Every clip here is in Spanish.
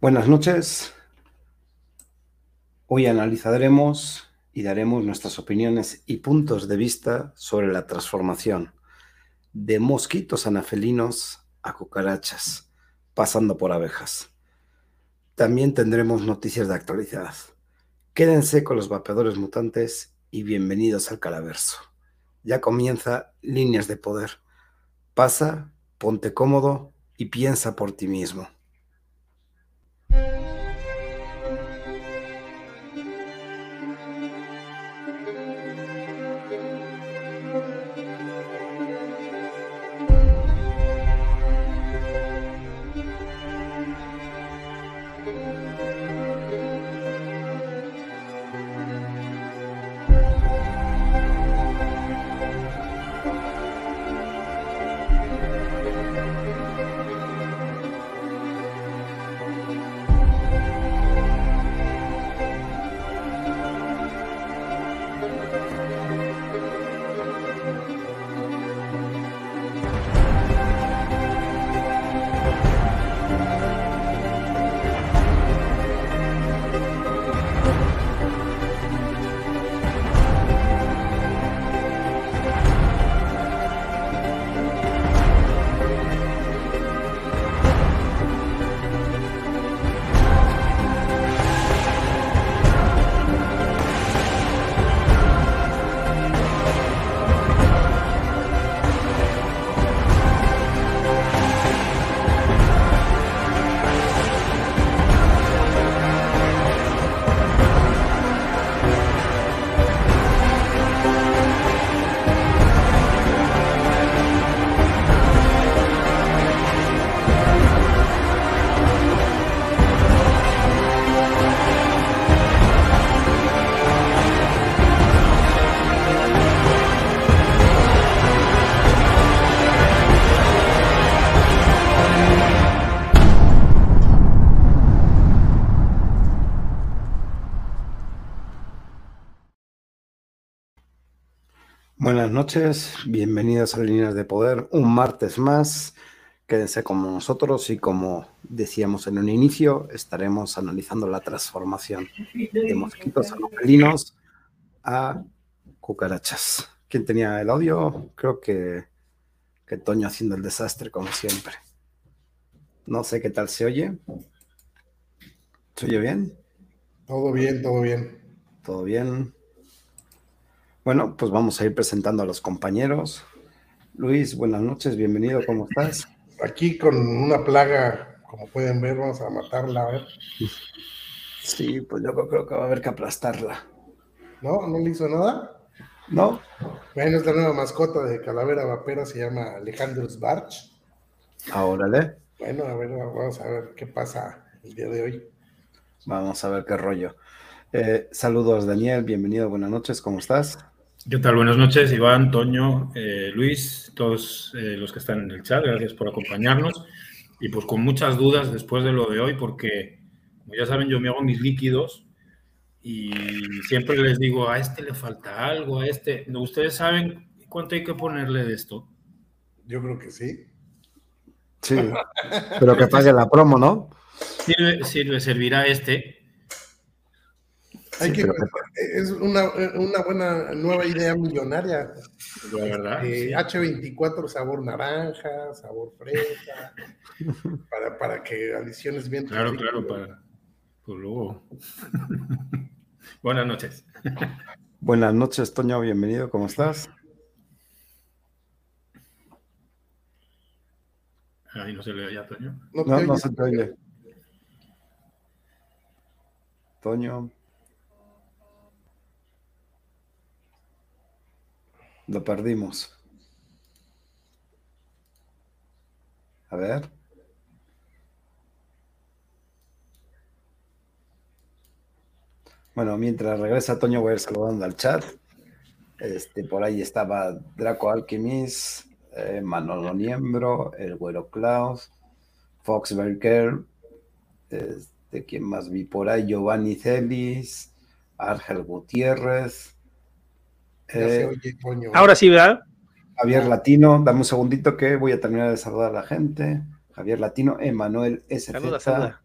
Buenas noches. Hoy analizaremos y daremos nuestras opiniones y puntos de vista sobre la transformación de mosquitos anafelinos a cucarachas, pasando por abejas. También tendremos noticias de actualidad. Quédense con los vapeadores mutantes y bienvenidos al calaverso. Ya comienza Líneas de Poder. Pasa, ponte cómodo y piensa por ti mismo. Buenas noches, bienvenidos a Líneas de Poder, un martes más. Quédense con nosotros y como decíamos en un inicio, estaremos analizando la transformación de mosquitos anopelinos a cucarachas. ¿Quién tenía el audio? Creo que, que Toño haciendo el desastre como siempre. No sé qué tal se oye. ¿Se oye bien? Todo bien, todo bien. Todo bien. Bueno, pues vamos a ir presentando a los compañeros. Luis, buenas noches, bienvenido, ¿cómo estás? Aquí con una plaga, como pueden ver, vamos a matarla, a ver. Sí, pues yo creo que va a haber que aplastarla. ¿No? ¿No le hizo nada? No. Bueno, es la nueva mascota de Calavera Vapera, se llama Alejandro Sbarch. Órale. Bueno, a ver, vamos a ver qué pasa el día de hoy. Vamos a ver qué rollo. Eh, saludos, Daniel, bienvenido, buenas noches, ¿cómo estás? ¿Qué tal? Buenas noches, Iván, Toño, eh, Luis, todos eh, los que están en el chat, gracias por acompañarnos. Y pues con muchas dudas después de lo de hoy, porque como ya saben, yo me hago mis líquidos y siempre les digo, a este le falta algo, a este. ¿Ustedes saben cuánto hay que ponerle de esto? Yo creo que sí. Sí, pero que pague la promo, ¿no? Sirve, sirve, servirá este es una, buena nueva idea millonaria. La verdad. H24 sabor naranja, sabor fresa, para, que adiciones bien. Claro, claro, para. Pues luego. Buenas noches. Buenas noches, Toño, bienvenido, ¿cómo estás? Ahí no se le oye a Toño. No, no, no se te oye. Toño. Lo perdimos. A ver. Bueno, mientras regresa Toño voy a ir saludando al chat. Este, por ahí estaba Draco Alchemist, eh, Manolo Niembro, el Güero Klaus, Fox Berger, este, ¿quién más vi por ahí? Giovanni Celis, Ángel Gutiérrez, eh, ahora sí, ¿verdad? Javier Latino, dame un segundito que voy a terminar de saludar a la gente. Javier Latino, Emanuel SZ. Saluda, saluda.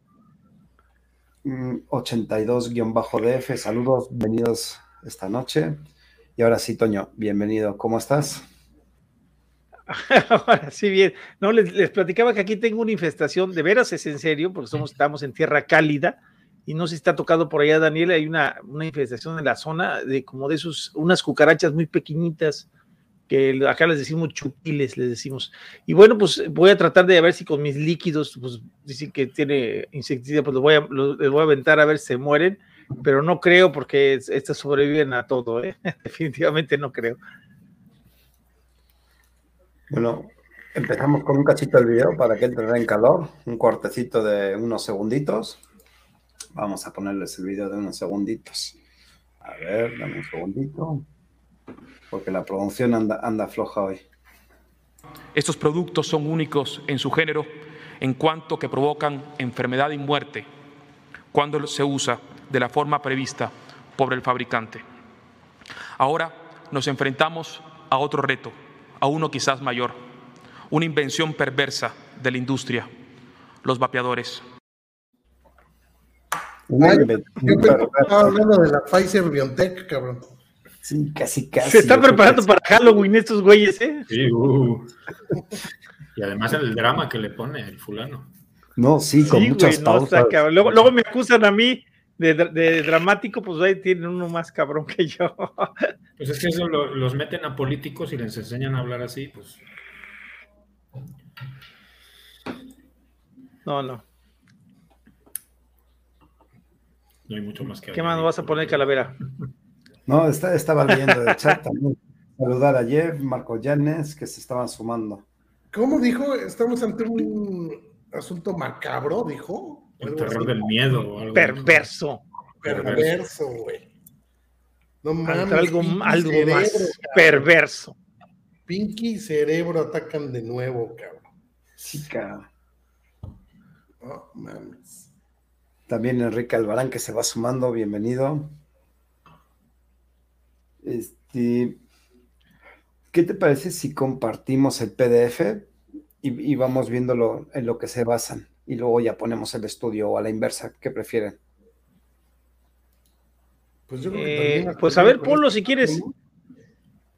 82-DF. Saludos, bienvenidos esta noche. Y ahora sí, Toño, bienvenido. ¿Cómo estás? Ahora sí, bien. No, les, platicaba que aquí tengo una infestación, de veras es en serio, porque somos, estamos en tierra cálida, y no sé si está tocado por allá, Daniel, hay una, una infestación en la zona de como de esos, unas cucarachas muy pequeñitas, que acá les decimos chupiles, les decimos. Y bueno, pues voy a tratar de ver si con mis líquidos, pues dicen que tiene insecticida, pues los voy a, les voy a aventar a ver si se mueren, pero no creo porque estas sobreviven a todo, ¿eh? definitivamente no creo. Bueno, empezamos con un cachito del video para que entren en calor, un cortecito de unos segunditos. Vamos a ponerles el video de unos segunditos. A ver, dame un segundito, porque la producción anda, anda floja hoy. Estos productos son únicos en su género en cuanto que provocan enfermedad y muerte cuando se usa de la forma prevista por el fabricante. Ahora nos enfrentamos a otro reto a uno quizás mayor, una invención perversa de la industria, los vapeadores. Yo estaba hablando de la Pfizer BioNTech, cabrón. Sí, casi, casi. Se están preparando para Halloween estos güeyes, ¿eh? Sí, uh. Y además el drama que le pone el fulano. No, sí, con muchas pausas. luego, luego, me acusan a mí de, dramático, pues ahí tienen uno más cabrón que yo. Pues es que eso los meten a políticos y les enseñan a hablar así, pues. No, no. No hay mucho más que ¿Qué más vas a poner, Calavera? No, está, estaba viendo el chat también. Saludar a Jeff, Marco Llanes, que se estaban sumando. ¿Cómo dijo? Estamos ante un asunto macabro, dijo. El terror del miedo. algo perverso. Perverso, güey. No mames. Algo, algo más perverso. Pinky y Cerebro atacan de nuevo, cabrón. Sí, cabrón. No mames. También Enrique Albarán que se va sumando, bienvenido. Este, ¿qué te parece si compartimos el PDF y, y vamos viéndolo en lo que se basan? y luego ya ponemos el estudio o a la inversa, ¿qué prefieren? Pues, eh, pues a ver, ponlo si quieres.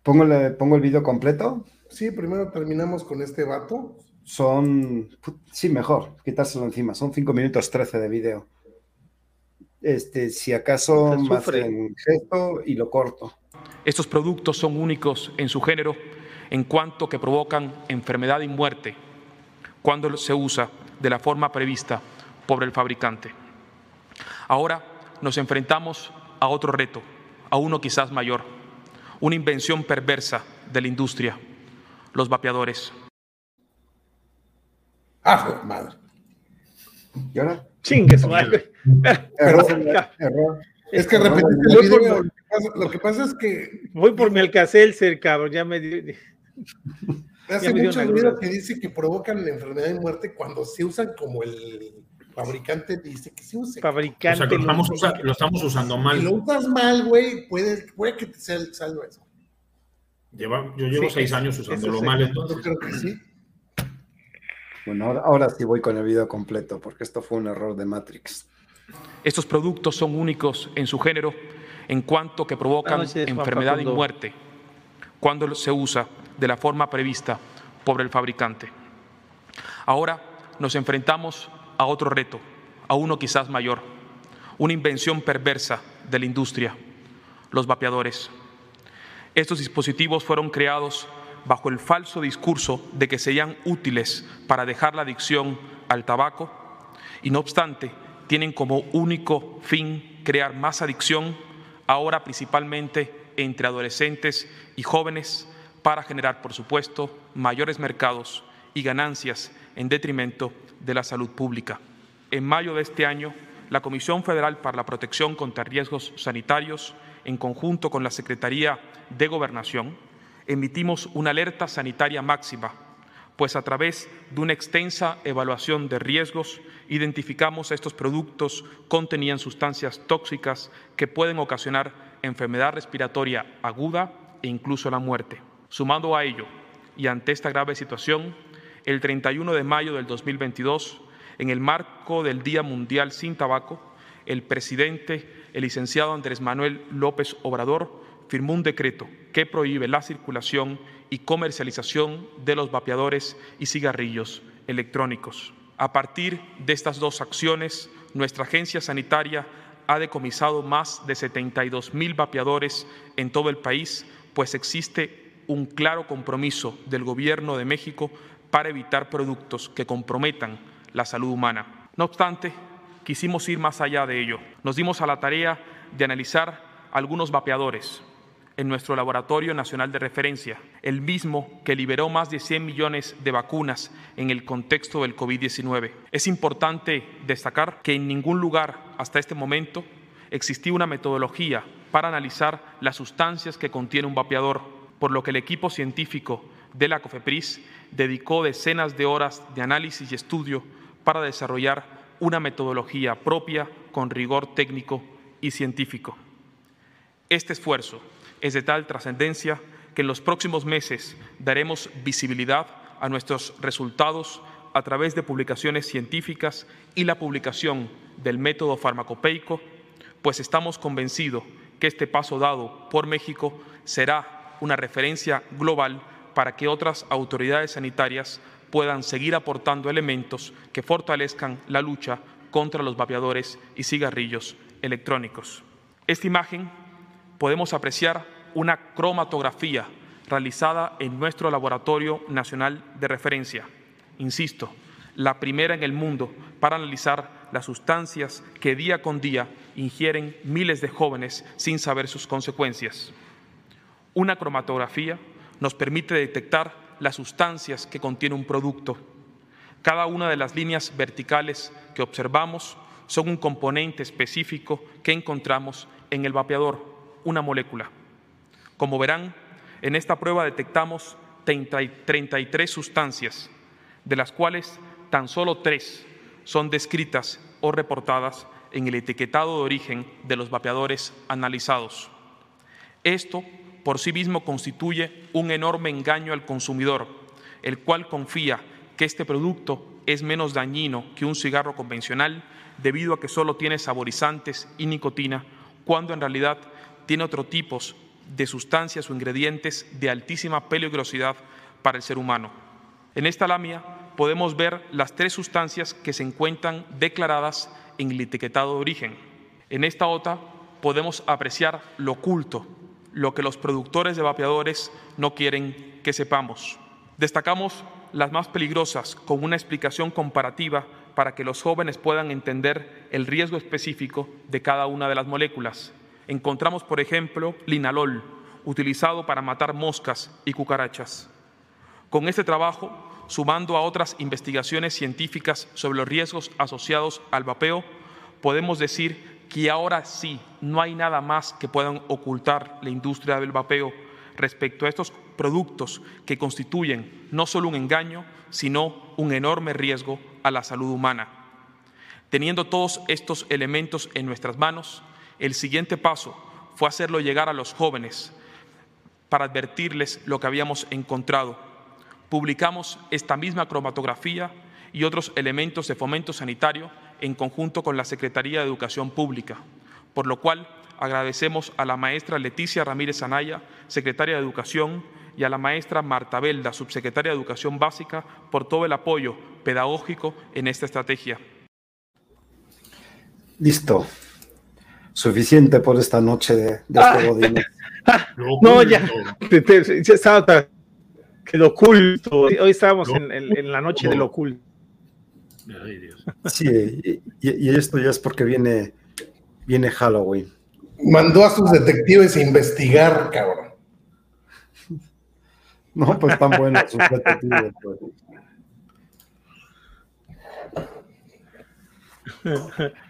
¿Pongo, ¿Pongo el video completo? Sí, primero terminamos con este vato. Son, sí, mejor, quitárselo encima. Son 5 minutos 13 de video. Este, si acaso más en gesto y lo corto. Estos productos son únicos en su género en cuanto que provocan enfermedad y muerte cuando se usa de la forma prevista por el fabricante. Ahora nos enfrentamos a otro reto, a uno quizás mayor, una invención perversa de la industria, los vapeadores. Ah, madre. ¿Y ahora? Chingue madre. Es que repetiste el video. Lo que pasa es que. Voy por mi alcacelser, cabrón. Ya me. Hace mucho ruido que dice que provocan la enfermedad y muerte cuando se usan como el fabricante dice que se use. Fabricante. O sea, que lo, estamos, usando mal. Si lo usas mal, güey, puede, puede que te salga eso. Lleva, yo llevo seis años usándolo mal, entonces. Yo creo que sí. Bueno, ahora, ahora sí voy con el video completo, porque esto fue un error de Matrix. Estos productos son únicos en su género en cuanto que provocan enfermedad y muerte cuando se usa de la forma prevista por el fabricante. Ahora nos enfrentamos a otro reto, a uno quizás mayor, una invención perversa de la industria, los vapeadores. Estos dispositivos fueron creados bajo el falso discurso de que serían útiles para dejar la adicción al tabaco y no obstante tienen como único fin crear más adicción, ahora principalmente entre adolescentes y jóvenes para generar, por supuesto, mayores mercados y ganancias en detrimento de la salud pública. En mayo de este año, la Comisión Federal para la Protección contra Riesgos Sanitarios, en conjunto con la Secretaría de Gobernación, emitimos una alerta sanitaria máxima, pues a través de una extensa evaluación de riesgos identificamos estos productos contenían sustancias tóxicas que pueden ocasionar enfermedad respiratoria aguda e incluso la muerte. Sumando a ello, y ante esta grave situación, el 31 de mayo del 2022, en el marco del Día Mundial sin Tabaco, el presidente, el licenciado Andrés Manuel López Obrador, firmó un decreto que prohíbe la circulación y comercialización de los vapeadores y cigarrillos electrónicos. A partir de estas dos acciones, nuestra agencia sanitaria ha decomisado más de 72 mil vapeadores en todo el país, pues existe un claro compromiso del Gobierno de México para evitar productos que comprometan la salud humana. No obstante, quisimos ir más allá de ello. Nos dimos a la tarea de analizar algunos vapeadores en nuestro Laboratorio Nacional de Referencia, el mismo que liberó más de 100 millones de vacunas en el contexto del COVID-19. Es importante destacar que en ningún lugar hasta este momento existía una metodología para analizar las sustancias que contiene un vapeador, por lo que el equipo científico de la COFEPRIS dedicó decenas de horas de análisis y estudio para desarrollar una metodología propia con rigor técnico y científico. Este esfuerzo es de tal trascendencia que en los próximos meses daremos visibilidad a nuestros resultados a través de publicaciones científicas y la publicación del método farmacopeico, pues estamos convencidos que este paso dado por México será una referencia global para que otras autoridades sanitarias puedan seguir aportando elementos que fortalezcan la lucha contra los vapeadores y cigarrillos electrónicos. Esta imagen podemos apreciar una cromatografía realizada en nuestro Laboratorio Nacional de Referencia. Insisto, la primera en el mundo para analizar las sustancias que día con día ingieren miles de jóvenes sin saber sus consecuencias. Una cromatografía nos permite detectar las sustancias que contiene un producto. Cada una de las líneas verticales que observamos son un componente específico que encontramos en el vapeador, una molécula. Como verán, en esta prueba detectamos 33 sustancias, de las cuales tan solo tres son descritas o reportadas en el etiquetado de origen de los vapeadores analizados. Esto por sí mismo constituye un enorme engaño al consumidor, el cual confía que este producto es menos dañino que un cigarro convencional debido a que solo tiene saborizantes y nicotina, cuando en realidad tiene otros tipos de sustancias o ingredientes de altísima peligrosidad para el ser humano. En esta lamia podemos ver las tres sustancias que se encuentran declaradas en el etiquetado de origen. En esta otra podemos apreciar lo oculto, lo que los productores de vapeadores no quieren que sepamos. Destacamos las más peligrosas con una explicación comparativa para que los jóvenes puedan entender el riesgo específico de cada una de las moléculas. Encontramos, por ejemplo, linalol, utilizado para matar moscas y cucarachas. Con este trabajo, sumando a otras investigaciones científicas sobre los riesgos asociados al vapeo, podemos decir que ahora sí no hay nada más que puedan ocultar la industria del vapeo respecto a estos productos que constituyen no solo un engaño, sino un enorme riesgo a la salud humana. Teniendo todos estos elementos en nuestras manos, el siguiente paso fue hacerlo llegar a los jóvenes para advertirles lo que habíamos encontrado. Publicamos esta misma cromatografía y otros elementos de fomento sanitario en conjunto con la Secretaría de Educación Pública, por lo cual agradecemos a la maestra Leticia Ramírez Anaya, secretaria de Educación, y a la maestra Marta Belda, subsecretaria de Educación Básica, por todo el apoyo pedagógico en esta estrategia. Listo suficiente por esta noche de, de este ah, no, ya, ya estaba que lo oculto. Hoy estábamos en, en, la noche del oculto. Ay, Dios. Sí, y, y, esto ya es porque viene, viene Halloween. Mandó a sus detectives a investigar, cabrón. No, pues tan buenos sus detectives. Pues.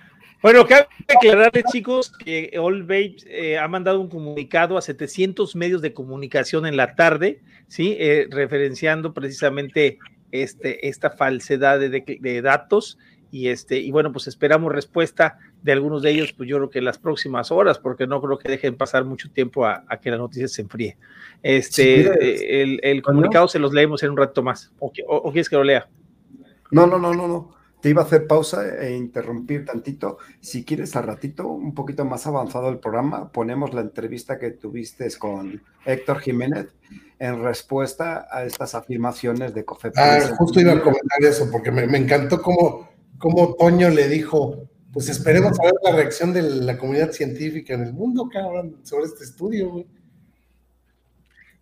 Bueno, cabe aclararles, chicos, que All Babes eh, ha mandado un comunicado a 700 medios de comunicación en la tarde, ¿sí? Eh, referenciando precisamente este, esta falsedad de, datos. Y, este, y bueno, pues esperamos respuesta de algunos de ellos, pues yo creo que en las próximas horas, porque no creo que dejen pasar mucho tiempo a, que la noticia se enfríe. Este, eh, el, comunicado se los leemos en un rato más. ¿O, o quieres que lo lea? No, no, no, no, no te iba a hacer pausa e interrumpir tantito. Si quieres, al ratito, un poquito más avanzado el programa, ponemos la entrevista que tuviste con Héctor Jiménez en respuesta a estas afirmaciones de COFEPRIS. Ah, justo iba a comentar eso, porque me, encantó cómo, cómo Toño le dijo, pues esperemos a ver la reacción de la comunidad científica en el mundo, cabrón, sobre este estudio, güey.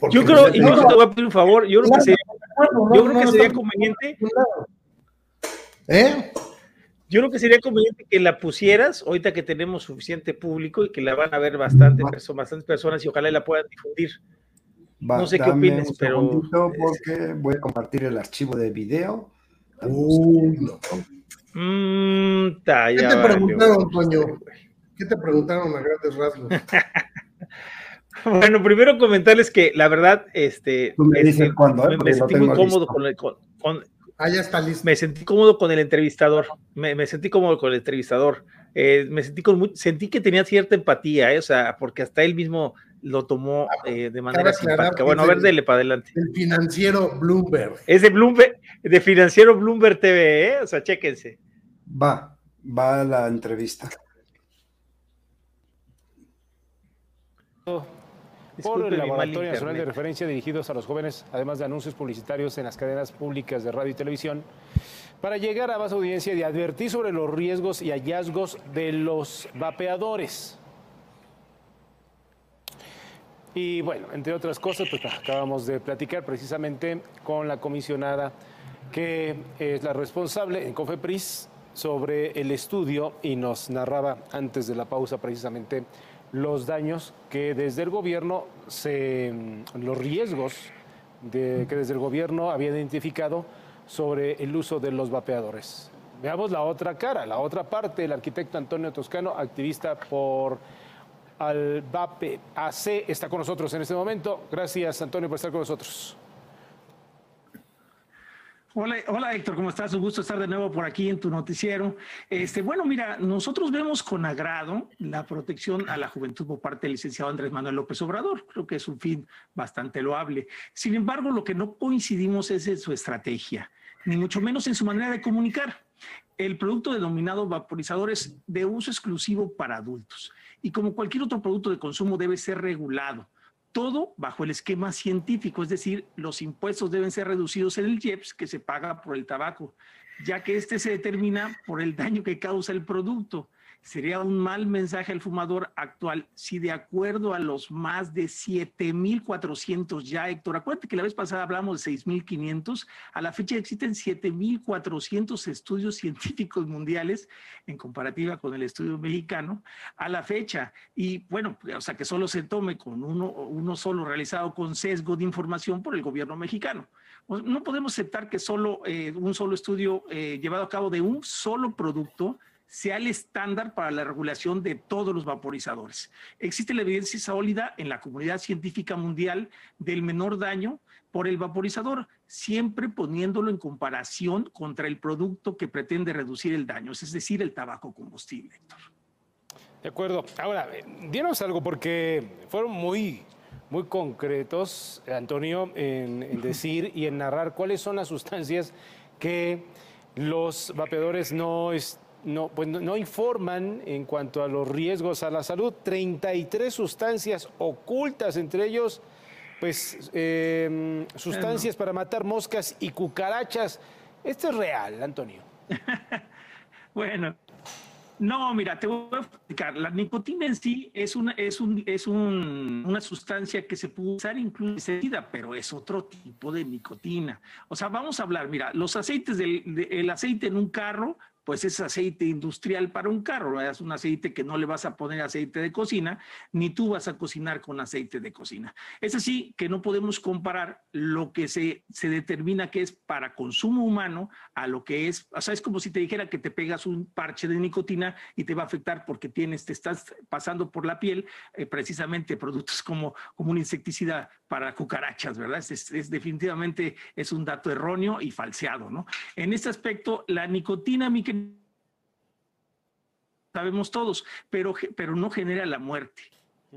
yo creo, y no te voy a pedir un favor, yo creo que sería, yo creo que sería conveniente. ¿Eh? Yo creo que sería conveniente que la pusieras ahorita que tenemos suficiente público y que la van a ver bastante, bastantes personas y ojalá la puedan difundir no sé qué opinas, pero. Porque voy a compartir el archivo de video. Mm, ¿Qué te preguntaron, Toño? ¿Qué te preguntaron a grandes rasgos? bueno, primero comentarles que la verdad, este. me, este, ¿eh? me, sentí muy cómodo con el. Ah, ya está listo. Me sentí cómodo con el entrevistador. Me, sentí cómodo con el entrevistador. Eh, me sentí con sentí que tenía cierta empatía, eh, o sea, porque hasta él mismo lo tomó ah, eh, de manera simpática. Bueno, a ver, dele para adelante. El financiero Bloomberg. Es de Bloomberg, de financiero Bloomberg TV, ¿eh? O sea, chéquense. Va, va la entrevista. Por el Laboratorio Nacional de Referencia dirigidos a los jóvenes, además de anuncios publicitarios en las cadenas públicas de radio y televisión, para llegar a más audiencia y advertir sobre los riesgos y hallazgos de los vapeadores. Y bueno, entre otras cosas, pues acabamos de platicar precisamente con la comisionada que es la responsable en COFEPRIS sobre el estudio y nos narraba antes de la pausa precisamente los daños que desde el gobierno se los riesgos que desde el gobierno había identificado sobre el uso de los vapeadores. Veamos la otra cara, la otra parte, el arquitecto Antonio Toscano, activista por al AC está con nosotros en este momento. Gracias, Antonio, por estar con nosotros. Hola, hola Héctor, ¿cómo estás? Un gusto estar de nuevo por aquí en tu noticiero. Este, bueno, mira, nosotros vemos con agrado la protección a la juventud por parte del licenciado Andrés Manuel López Obrador. Creo que es un fin bastante loable. Sin embargo, lo que no coincidimos es en su estrategia, ni mucho menos en su manera de comunicar. El producto denominado vaporizador es de uso exclusivo para adultos y como cualquier otro producto de consumo debe ser regulado. Todo bajo el esquema científico, es decir, los impuestos deben ser reducidos en el IEPS que se paga por el tabaco, ya que este se determina por el daño que causa el producto. Sería un mal mensaje al fumador actual si de acuerdo a los más de 7.400 ya, Héctor, acuérdate que la vez pasada hablamos de 6.500, a la fecha existen 7.400 estudios científicos mundiales en comparativa con el estudio mexicano, a la fecha. Y bueno, o sea, que solo se tome con uno, solo realizado con sesgo de información por el gobierno mexicano. No podemos aceptar que solo eh, un solo estudio eh, llevado a cabo de un solo producto sea el estándar para la regulación de todos los vaporizadores. Existe la evidencia sólida en la comunidad científica mundial del menor daño por el vaporizador, siempre poniéndolo en comparación contra el producto que pretende reducir el daño, es decir, el tabaco combustible, Héctor. De acuerdo. Ahora, dinos algo porque fueron muy, muy concretos, Antonio, en, en decir y en narrar cuáles son las sustancias que los vapeadores no, no, pues no, informan en cuanto a los riesgos a la salud. 33 sustancias ocultas, entre ellos, pues, em, sustancias para matar moscas y cucarachas. ¿Esto es real, Antonio? bueno, no, mira, te voy a explicar. La nicotina en sí es una, es un, es una sustancia que se puede usar incluso pero es otro tipo de nicotina. O sea, vamos a hablar, mira, los aceites del el aceite en un carro pues es aceite industrial para un carro, es un aceite que no le vas a poner aceite de cocina, ni tú vas a cocinar con aceite de cocina. Es así que no podemos comparar lo que se, se determina que es para consumo humano a lo que es, o sea, es como si te dijera que te pegas un parche de nicotina y te va a afectar porque tienes, te estás pasando por la piel eh, precisamente productos como, como un insecticida para cucarachas, ¿verdad? Es, definitivamente es un dato erróneo y falseado, ¿no? En este aspecto, la nicotina, mi sabemos todos, pero, pero no genera la muerte.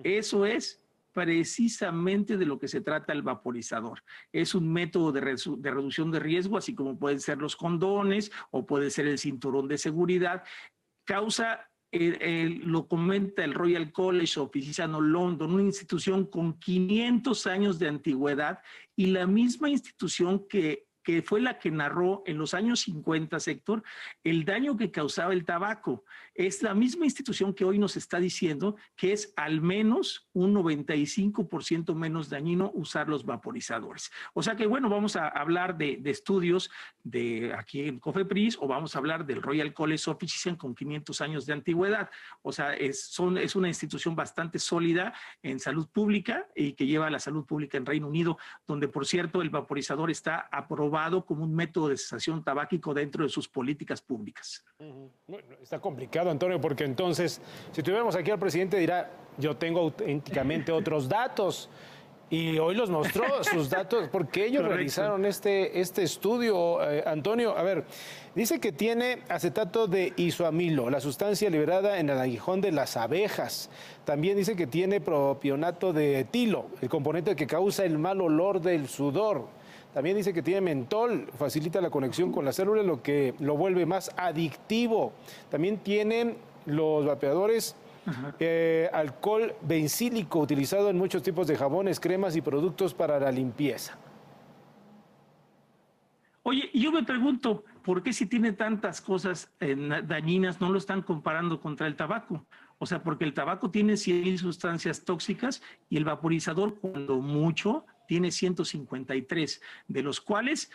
Eso es precisamente de lo que se trata el vaporizador. Es un método de, de reducción de riesgo, así como pueden ser los condones o puede ser el cinturón de seguridad. Causa lo comenta el Royal College of Physicians London, una institución con 500 años de antigüedad y la misma institución que que fue la que narró en los años 50, sector, el daño que causaba el tabaco. Es la misma institución que hoy nos está diciendo que es al menos un 95% menos dañino usar los vaporizadores. O sea que, bueno, vamos a hablar de, estudios de aquí en Cofepris o vamos a hablar del Royal College of Physicians con 500 años de antigüedad. O sea, es, son, es una institución bastante sólida en salud pública y que lleva la salud pública en Reino Unido, donde, por cierto, el vaporizador está aprobado como un método de cesación tabáquico dentro de sus políticas públicas. está complicado, Antonio, porque entonces, si tuviéramos aquí al presidente, dirá, yo tengo auténticamente otros datos. Y hoy los mostró sus datos, porque ellos realizaron este, este estudio, eh, Antonio. A ver, dice que tiene acetato de isoamilo, la sustancia liberada en el aguijón de las abejas. También dice que tiene propionato de etilo, el componente que causa el mal olor del sudor. También dice que tiene mentol, facilita la conexión con las células, lo que lo vuelve más adictivo. También tienen los vapeadores eh, alcohol bencílico utilizado en muchos tipos de jabones, cremas y productos para la limpieza. Oye, yo me pregunto, ¿por qué si tiene tantas cosas eh, dañinas no lo están comparando contra el tabaco? O sea, porque el tabaco tiene 100 sustancias tóxicas y el vaporizador, cuando mucho, tiene 153, de los cuales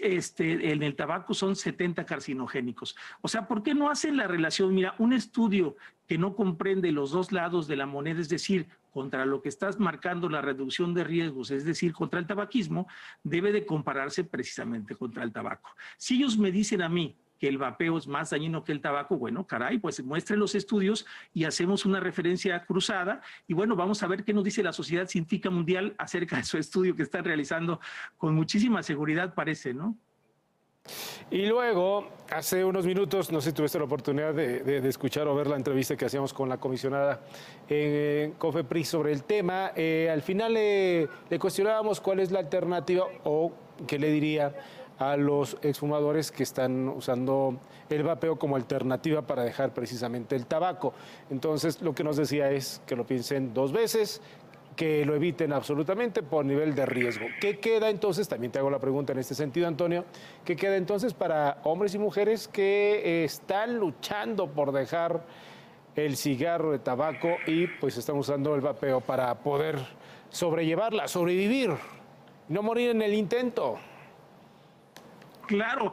este, en el tabaco son 70 carcinogénicos. O sea, ¿por qué no hacen la relación? Mira, un estudio que no comprende los dos lados de la moneda, es decir, contra lo que estás marcando la reducción de riesgos, es decir, contra el tabaquismo, debe de compararse precisamente contra el tabaco. Si ellos me dicen a mí que el vapeo es más dañino que el tabaco, bueno, caray, pues muestren los estudios y hacemos una referencia cruzada y bueno, vamos a ver qué nos dice la Sociedad Científica Mundial acerca de su estudio que están realizando con muchísima seguridad, parece, ¿no? Y luego, hace unos minutos, no sé si tuviste la oportunidad de, escuchar o ver la entrevista que hacíamos con la comisionada en COFEPRIS sobre el tema. Eh, al final le cuestionábamos cuál es la alternativa o qué le diría a los exfumadores que están usando el vapeo como alternativa para dejar precisamente el tabaco. Entonces, lo que nos decía es que lo piensen dos veces, que lo eviten absolutamente por nivel de riesgo. ¿Qué queda entonces? También te hago la pregunta en este sentido, Antonio. ¿Qué queda entonces para hombres y mujeres que están luchando por dejar el cigarro de tabaco y pues están usando el vapeo para poder sobrellevarla, sobrevivir, no morir en el intento? Claro,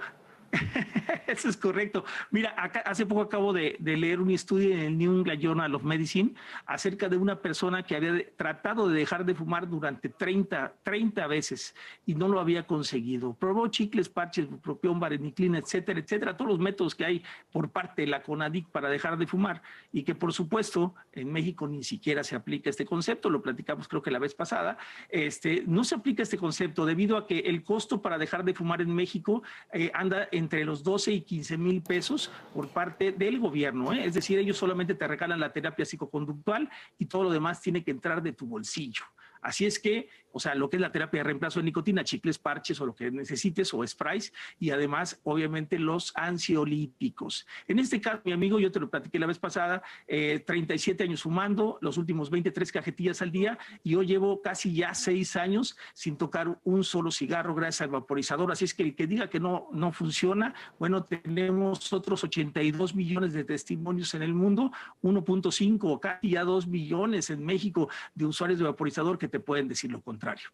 Eso es correcto. Mira, hace poco acabo de, leer un estudio en el New England Journal of Medicine acerca de una persona que había tratado de dejar de fumar durante 30, 30 veces y no lo había conseguido. Probó chicles, parches, propión, vareniclina, etcétera, etcétera, todos los métodos que hay por parte de la CONADIC para dejar de fumar y que por supuesto en México ni siquiera se aplica este concepto, lo platicamos creo que la vez pasada, este, no se aplica este concepto debido a que el costo para dejar de fumar en México eh, anda en entre los 12 y 15 mil pesos por parte del gobierno. ¿eh? Es decir, ellos solamente te regalan la terapia psicoconductual y todo lo demás tiene que entrar de tu bolsillo. Así es que o sea, lo que es la terapia de reemplazo de nicotina, chicles, parches o lo que necesites o sprays y además, obviamente, los ansiolíticos. En este caso, mi amigo, yo te lo platiqué la vez pasada, 37 eh, años fumando, los últimos 23 cajetillas al día y yo llevo casi ya seis años sin tocar un solo cigarro gracias al vaporizador. Así es que el que diga que no, no funciona, bueno, tenemos otros 82 millones de testimonios en el mundo, 1.5 o casi ya 2 millones en México de usuarios de vaporizador que te pueden decir lo contrario.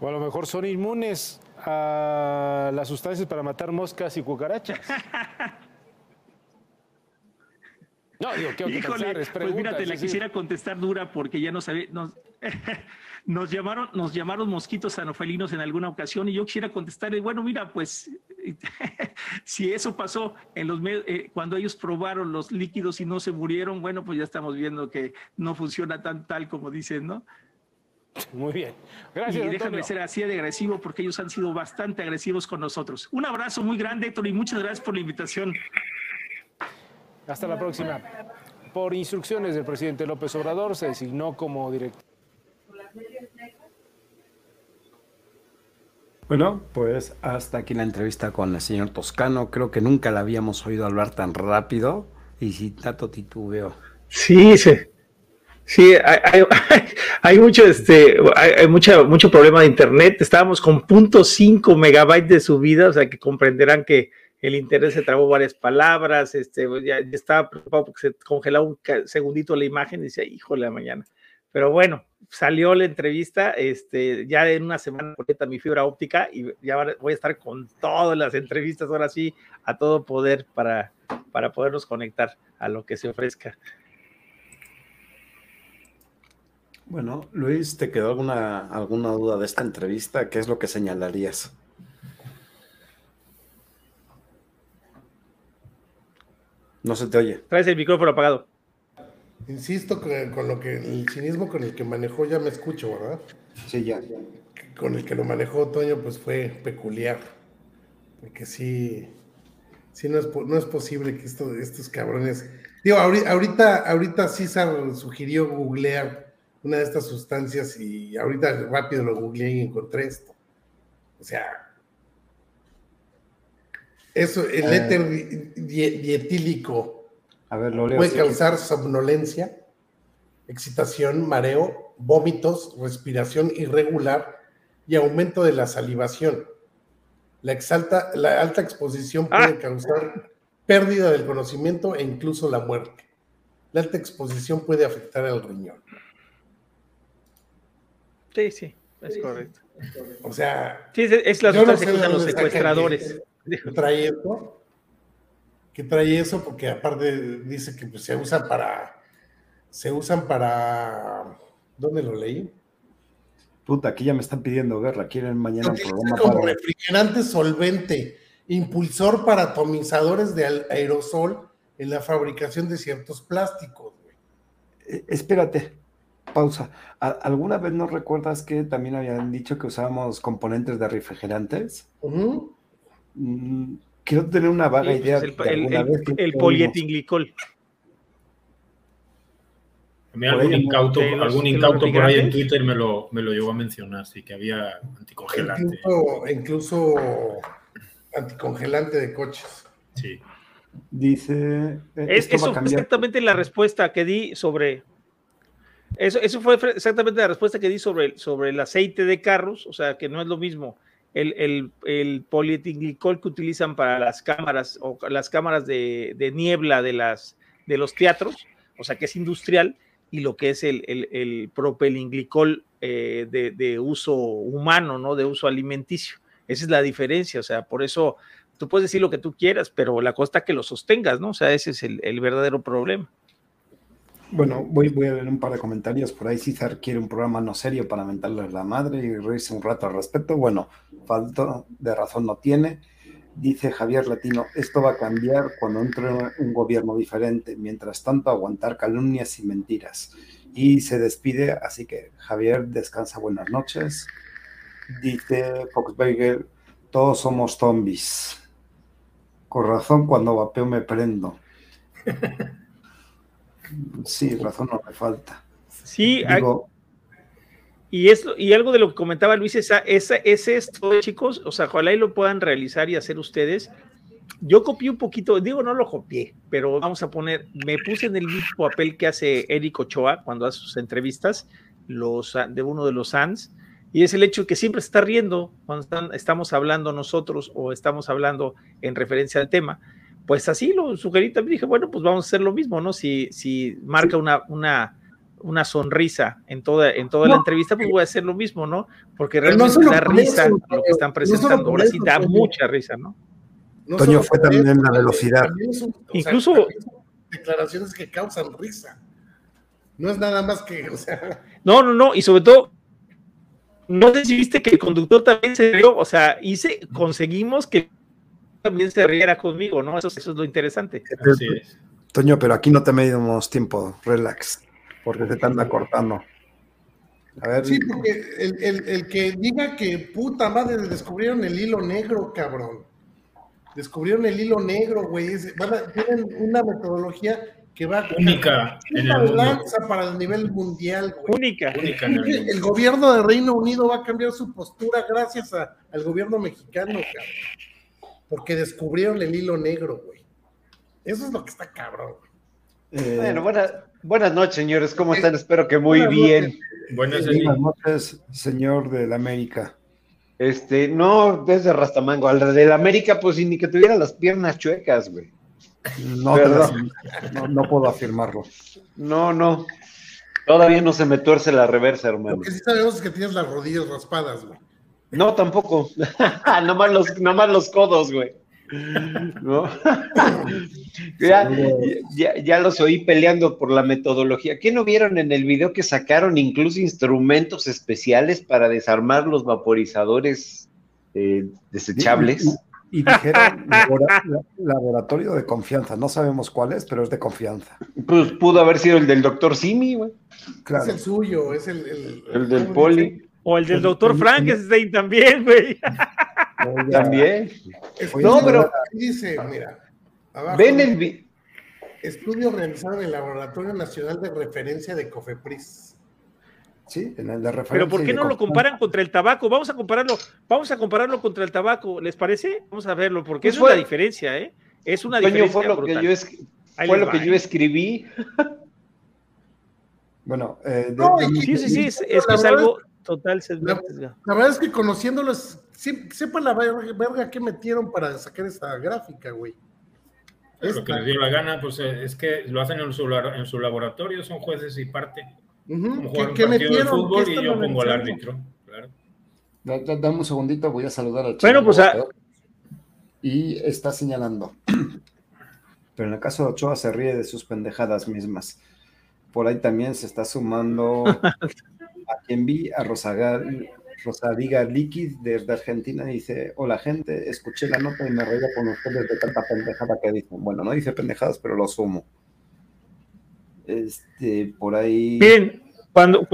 O a lo mejor son inmunes a las sustancias para matar moscas y cucarachas. No, digo, ¿qué Híjole, pues mírate, la quisiera contestar dura porque ya no sabía, nos, nos, llamaron, nos llamaron mosquitos anofelinos en alguna ocasión y yo quisiera contestarle, bueno, mira, pues si eso pasó en los eh, cuando ellos probaron los líquidos y no se murieron, bueno, pues ya estamos viendo que no funciona tan tal como dicen, ¿no? Muy bien. Gracias. Y déjame ser así de agresivo porque ellos han sido bastante agresivos con nosotros. Un abrazo muy grande, Héctor, y muchas gracias por la invitación. Hasta la próxima. Por instrucciones del presidente López Obrador, se designó como director Bueno, pues hasta aquí la entrevista con el señor Toscano. Creo que nunca la habíamos oído hablar tan rápido y sin tanto titubeo. Sí, sí. Sí, hay, mucho, este, hay, mucha, mucho problema de internet. Estábamos con .5 megabytes de subida, o sea que comprenderán que el internet se trabó varias palabras, este, ya, estaba preocupado porque se congelaba un segundito la imagen y decía, híjole, la mañana. Pero bueno, salió la entrevista, este, ya en una semana completa mi fibra óptica y ya voy a estar con todas las entrevistas ahora sí, a todo poder para, para podernos conectar a lo que se ofrezca. Bueno, Luis, ¿te quedó alguna, alguna duda de esta entrevista? ¿Qué es lo que señalarías? No se te oye. Traes el micrófono apagado. Insisto con, lo que el cinismo con el que manejó, ya me escucho, ¿verdad? Sí, ya. Con el que lo manejó Toño, pues fue peculiar. Porque sí, sí no es, no es posible que esto, estos cabrones. Digo, ahorita, ahorita César sugirió googlear una de estas sustancias y ahorita rápido lo googleé y encontré esto. O sea, eso, el ah. éter dietílico a ver, Puede causar somnolencia, excitación, mareo, vómitos, respiración irregular y aumento de la salivación. La, exalta, la alta exposición puede ah. causar pérdida del conocimiento e incluso la muerte. La alta exposición puede afectar al riñón. Sí, sí, es correcto. O sea, sí, es, la sustancia que usan los secuestradores. Trae esto que trae eso, porque aparte dice que pues, se usa para, se usan para, ¿dónde lo leí? Puta, aquí ya me están pidiendo guerra, quieren mañana un programa como refrigerante solvente, impulsor para atomizadores de aerosol en la fabricación de ciertos plásticos. Eh, espérate, pausa. ¿Alguna vez no recuerdas que también habían dicho que usábamos componentes de refrigerantes? quiero tener una vaga idea. el, el, polietilenglicol. algún incauto, algún incauto por ahí en Twitter me lo, me lo llegó a mencionar, sí, que había anticongelante. Incluso, anticongelante de coches. Sí. Dice. Eh, es, eso fue exactamente la respuesta que di sobre. Eso, eso fue exactamente la respuesta que di sobre, sobre el aceite de carros, o sea, que no es lo mismo el, el, el que utilizan para las cámaras o las cámaras de, niebla de, las, de los teatros, o sea que es industrial, y lo que es el, el, propilenglicol eh, de, uso humano, ¿no? De uso alimenticio. Esa es la diferencia, o sea, por eso tú puedes decir lo que tú quieras, pero la costa que lo sostengas, ¿no? O sea, ese es el verdadero problema. Bueno, voy, a ver un par de comentarios. Por ahí César quiere un programa no serio para mentarle la madre y reírse un rato al respecto. Bueno, falta de razón no tiene. Dice Javier Latino, esto va a cambiar cuando entre un gobierno diferente. Mientras tanto, aguantar calumnias y mentiras. Y se despide, así que Javier, descansa, buenas noches. Dice Fox Bagel, todos somos zombies. Con razón, cuando vapeo me prendo. Sí, razón no me falta. Sí, y, esto, y algo de lo que comentaba Luis es, es, esto, chicos, o sea, ojalá y lo puedan realizar y hacer ustedes. Yo copié un poquito, digo, no lo copié, pero vamos a poner, me puse en el mismo papel que hace Eric Ochoa cuando hace sus entrevistas, los, de uno de los SANS, y es el hecho que siempre se está riendo cuando estamos hablando nosotros o estamos hablando en referencia al tema pues así lo sugerí también, dije, bueno, pues vamos a hacer lo mismo, ¿no? Si, si marca una, una, una sonrisa en toda, en toda la entrevista, pues voy a hacer lo mismo, ¿no? Porque realmente da risa lo que están presentando, ahora sí da mucha risa, ¿no? Toño fue también en la velocidad. Incluso declaraciones que causan risa. No es nada más que, o sea. No, no, no, y sobre todo, no sé si viste que el conductor también se dio, o sea, hice, conseguimos que también se riera conmigo, ¿no? Eso, es lo interesante. Toño, pero aquí no te medimos tiempo, relax, porque se te anda cortando. A ver. Sí, porque el, que diga que puta madre, descubrieron el hilo negro, cabrón. Descubrieron el hilo negro, güey. tienen una metodología que va única en el lanza para el nivel mundial. Única. única el, gobierno de Reino Unido va a cambiar su postura gracias al gobierno mexicano, cabrón. Porque descubrieron el hilo negro, güey. Eso es lo que está cabrón. Eh, bueno, buenas noches, señores. ¿Cómo están? Espero que muy bien. Buenas, noches, señor del América. Este, no, desde Rastamango. Al del América, pues ni que tuviera las piernas chuecas, güey. No, no, puedo afirmarlo. No, no. Todavía no se me tuerce la reversa, hermano. Lo que sí sabemos es que tienes las rodillas raspadas, güey. No, tampoco. nomás, los, nomás los codos, güey. ¿No? ya, los oí peleando por la metodología. ¿Qué no vieron en el video que sacaron incluso instrumentos especiales para desarmar los vaporizadores eh, desechables? Y, dijeron laboratorio de confianza. No sabemos cuál es, pero es de confianza. Pues pudo haber sido el del doctor Simi, güey. Es el suyo, es el, el, del poli. O el del doctor Frankenstein también, güey. También. No, pero. Dice, mira. ven el. Estudio realizado en el Laboratorio Nacional de Referencia de Cofepris. Sí, en el de referencia. Pero ¿por qué no lo comparan contra el tabaco? Vamos a compararlo, vamos a compararlo contra el tabaco, ¿les parece? Vamos a verlo, porque es una diferencia, ¿eh? Es una diferencia. Fue lo que yo, fue lo que yo escribí. Bueno, eh, sí, sí, sí, es, es, es algo total. La, la, verdad es que conociéndolos sepa la verga que metieron para sacar esta gráfica, güey. Lo que les dio la gana, pues eh, es que lo hacen en su, en su laboratorio, son jueces y parte. ¿Qué, metieron? fútbol y yo pongo al árbitro. Claro. dame un segundito, voy a saludar al Bueno, pues a... Y está señalando. Pero en el caso de Ochoa se ríe de sus pendejadas mismas. Por ahí también se está sumando a quien vi, a Rosadiga Liquid desde Argentina dice, hola gente, escuché la nota y me reía con ustedes de tanta pendejada que dicen. Bueno, no dice pendejadas, pero lo sumo. Este, por ahí... Bien, cuando,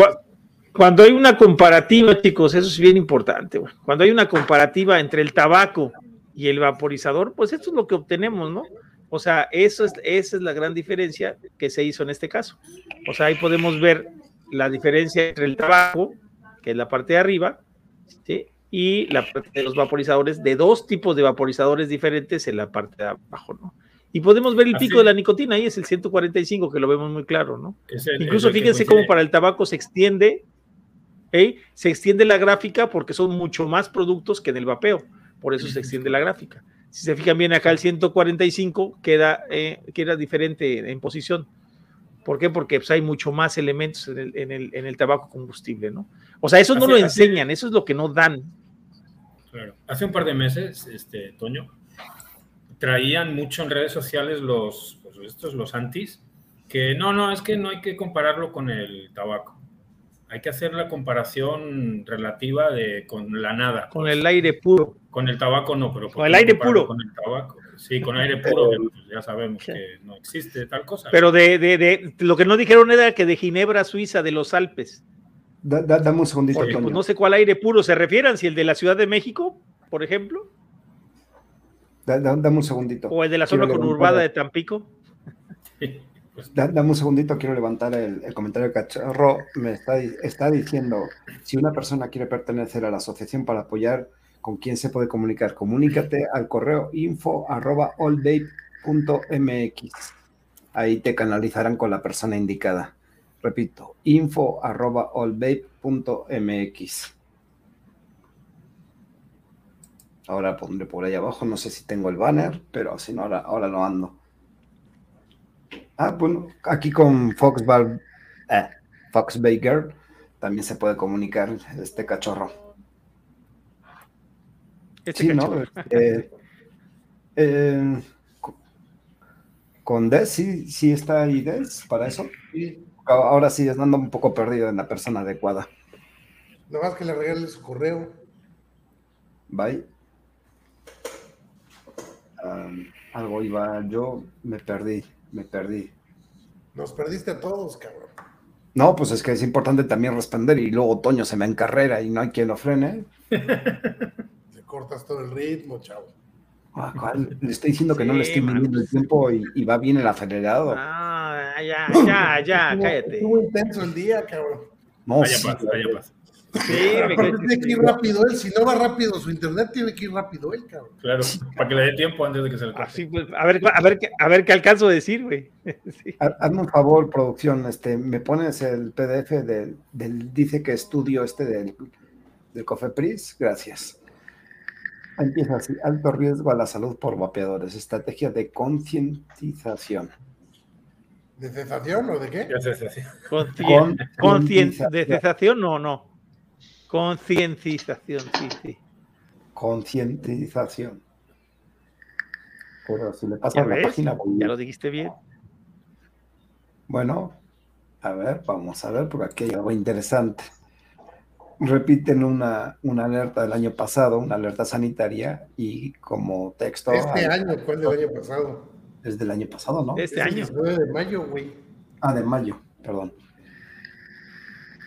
cuando hay una comparativa, chicos, eso es bien importante, cuando hay una comparativa entre el tabaco y el vaporizador, pues esto es lo que obtenemos, ¿no? O sea, eso es, esa es la gran diferencia que se hizo en este caso. O sea, ahí podemos ver la diferencia entre el tabaco que es la parte de arriba, y la parte de los vaporizadores, de dos tipos de vaporizadores diferentes en la parte de abajo, ¿no? Y podemos ver el pico de la nicotina, ahí es el 145, que lo vemos muy claro, ¿no? Incluso fíjense cómo para el tabaco se extiende, se extiende la gráfica porque son mucho más productos que en el vapeo, por eso se extiende la gráfica. Si se fijan bien acá, el 145 queda, eh, queda diferente en posición. ¿Por qué? Porque pues, hay mucho más elementos en el, en, el, en el, tabaco combustible, ¿no? O sea, eso no lo enseñan, eso es lo que no dan. Claro. Hace un par de meses, este, Toño, traían mucho en redes sociales los, pues, estos, los antis, que no, no, es que no hay que compararlo con el tabaco. Hay que hacer la comparación relativa de con la nada. Con el aire puro. Con el tabaco no, pero con el aire puro. Con el tabaco. Sí, con aire puro, pues, ya sabemos que no existe tal cosa. Pero de, de, de, lo que no dijeron era que de Ginebra, Suiza, de los Alpes. dame un segundito. Porque, pues, no sé cuál aire puro se refieran, si el de la Ciudad de México, por ejemplo. dame un segundito. O el de la zona conurbada de Tampico. Pues, dame un segundito, quiero levantar el, el comentario cachorro. Me está, está diciendo, si una persona quiere pertenecer a la asociación para apoyar con quién se puede comunicar. Comunícate al correo info arroba Ahí te canalizarán con la persona indicada. Repito, info arroba Ahora pondré por ahí abajo, no sé si tengo el banner, pero si no, ahora, lo ando. Ah, bueno, aquí con Fox, eh, Fox Baker también se puede comunicar este cachorro. Este sí, ¿no? Este, eh, con Des, sí, sí está ahí Des para eso. Ahora sí, andando un poco perdido en la persona adecuada. Nada más que le regale su correo. Bye. algo iba, yo me perdí, me perdí. Nos perdiste a todos, cabrón. No, pues es que es importante también responder y luego Toño se me encarrera y no hay quien lo frene. cortas todo el ritmo, chavo. Ah, le estoy diciendo que no le estoy midiendo el tiempo y, va bien el acelerado. Ah, ya, ya, ya, cállate. Estuvo intenso el día, cabrón. No, vaya sí, pasa, vaya pasa. Sí, me tiene que ir rápido él. Si no va rápido su internet, tiene que ir rápido él, cabrón. Claro, para que le dé tiempo antes de que se le Así, pues, a, ver, a, ver, a ver qué alcanzo a decir, güey. Sí. Hazme un favor, producción. Este, me pones el PDF del, del dice que estudio este del, del Cofepris. Gracias. Empieza así: alto riesgo a la salud por vapeadores. Estrategia de concientización. ¿De cesación o de qué? De cesación. Concien, ¿De cesación? No, no. Conciencización, sí, sí. Concientización. Pero si le pasa a la página. Ya lo dijiste bien. Bueno, a ver, vamos a ver, por aquí hay algo interesante. Repiten una, una alerta del año pasado, una alerta sanitaria, y como texto. Este año, ¿cuál del año pasado? Desde el año pasado, ¿no? Este año. de mayo, güey. Ah, de mayo, perdón.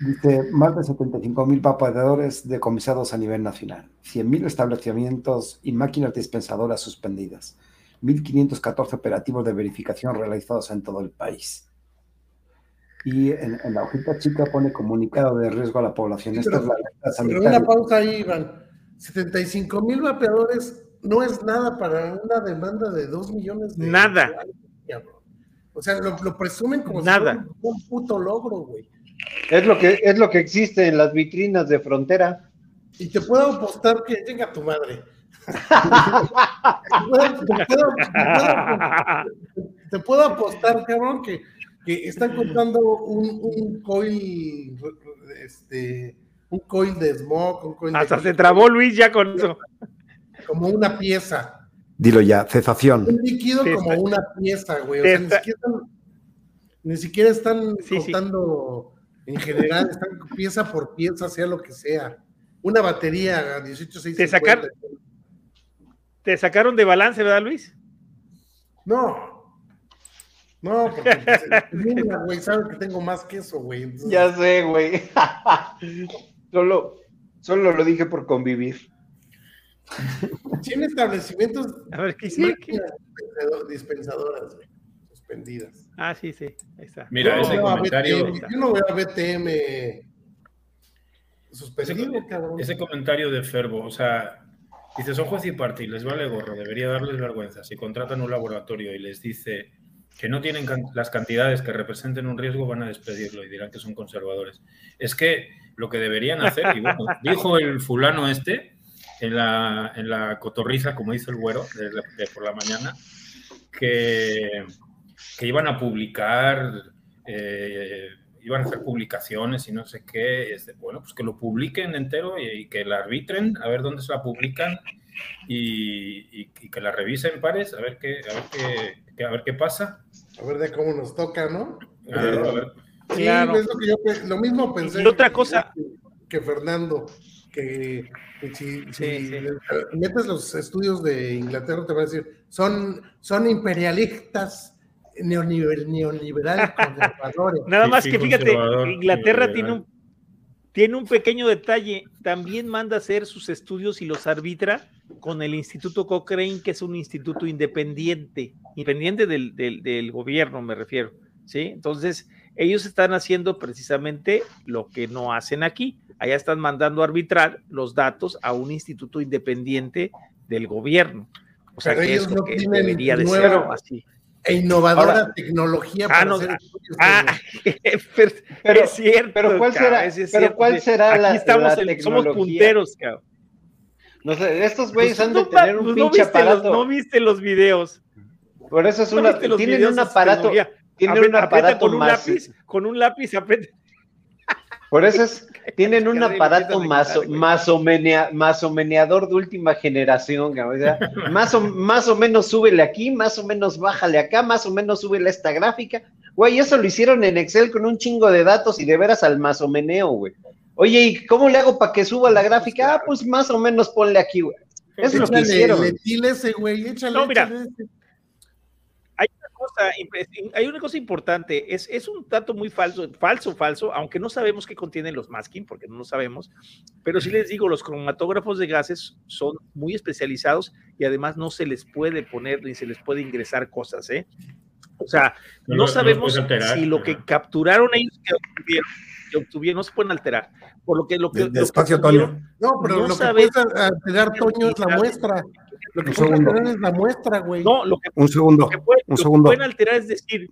Dice, más de 75 mil vapeadores decomisados a nivel nacional, 100 mil establecimientos y máquinas dispensadoras suspendidas, 1.514 operativos de verificación realizados en todo el país. Y en, la hojita chica pone comunicado de riesgo a la población. Esta es la sanitaria. una pausa ahí, Iván. 75 mil vapeadores no es nada para una demanda de 2 millones de Nada. O sea, lo, presumen como nada. Si un puto logro, güey. Es lo que es lo que existe en las vitrinas de frontera. Y te puedo apostar que llega tu madre. te, puedo, apostar, cabrón, que, que están contando un, un, coil, este, un coil de smog, un coil Hasta se trabó Luis ya con eso. Como una pieza. Dilo ya, cesación. Un líquido como una pieza, güey. O sea, ni siquiera están, ni siquiera están contando en general, están pieza por pieza, sea lo que sea. Una batería a 18.650. ¿Te, sacar, ¿Te sacaron de balance, verdad, Luis? No. No, porque pues, güey, sabes que tengo más que eso, güey. Ya sé, güey. solo, solo lo dije por convivir. Tiene establecimientos. A ver, ¿qué hiciste? Dispensadoras, güey, suspendidas. Ah, sí, sí, ahí está. Mira, ese comentario. yo no veo a BTM suspendido, ese, cabrón. Ese comentario de Ferbo, o sea, dice, son juez y parte y les vale gorro, debería darles vergüenza. Si contratan un laboratorio y les dice que no tienen las cantidades que representen un riesgo, van a despedirlo y dirán que son conservadores. Es que lo que deberían hacer, y bueno, dijo el fulano este en la, en la cotorriza, como dice el güero, de por la mañana, que que iban a publicar, eh, iban a hacer publicaciones y no sé qué. Este, bueno, pues que lo publiquen entero y, que la arbitren, a ver dónde se la publican y, que la revisen pares, a ver qué, a ver qué, a ver qué pasa. A ver de cómo nos toca, ¿no? A ver, a ver. Sí, es lo que yo lo mismo pensé. Y otra cosa. Que, Fernando, que, si, metes los estudios de Inglaterra, te va a decir, son, son imperialistas neoliberal conservadores. Nada más que fíjate, Inglaterra tiene un, tiene un pequeño detalle, también manda a hacer sus estudios y los arbitra con el Instituto Cochrane, que es un instituto independiente, independiente del, del, gobierno, me refiero. ¿sí? Entonces, ellos están haciendo precisamente lo que no hacen aquí. Allá están mandando a arbitrar los datos a un instituto independiente del gobierno. O sea, que es lo que debería de ser así e innovadora tecnología ah, para hacer ah, pero, es cierto. Pero cuál será, pero cuál será Aquí estamos somos punteros, cabrón. No sé, estos güeyes pues han de tener un pues pinche aparato. no viste los videos. Por eso es una. tienen un aparato. Tienen un aparato con un lápiz, con un lápiz aprieta. Por eso es, tienen un aparato maso, masomeneador de última generación, más, o, más o menos súbele aquí, más o menos bájale acá, más o menos súbele esta gráfica. Güey, eso lo hicieron en Excel con un chingo de datos y de veras al masomeneo, güey. Oye, ¿y cómo le hago para que suba la gráfica? Ah, pues más o menos ponle aquí, güey. Eso es lo que hicieron. Ese, güey, échale, no, mira, hay una cosa importante, es, es un dato muy falso, falso, falso, aunque no sabemos qué contienen los masking, porque no lo sabemos, pero sí les digo, los cromatógrafos de gases son muy especializados y además no se les puede poner ni se les puede ingresar cosas, ¿eh? O sea, no, sabemos si lo que capturaron ellos que obtuvieron, no se pueden alterar. Por lo que lo que. Despacio, Toño. No, pero lo que puede alterar, Toño, es la muestra. Lo que puede alterar es la muestra, güey. No, lo que, un segundo. un segundo. pueden alterar es decir.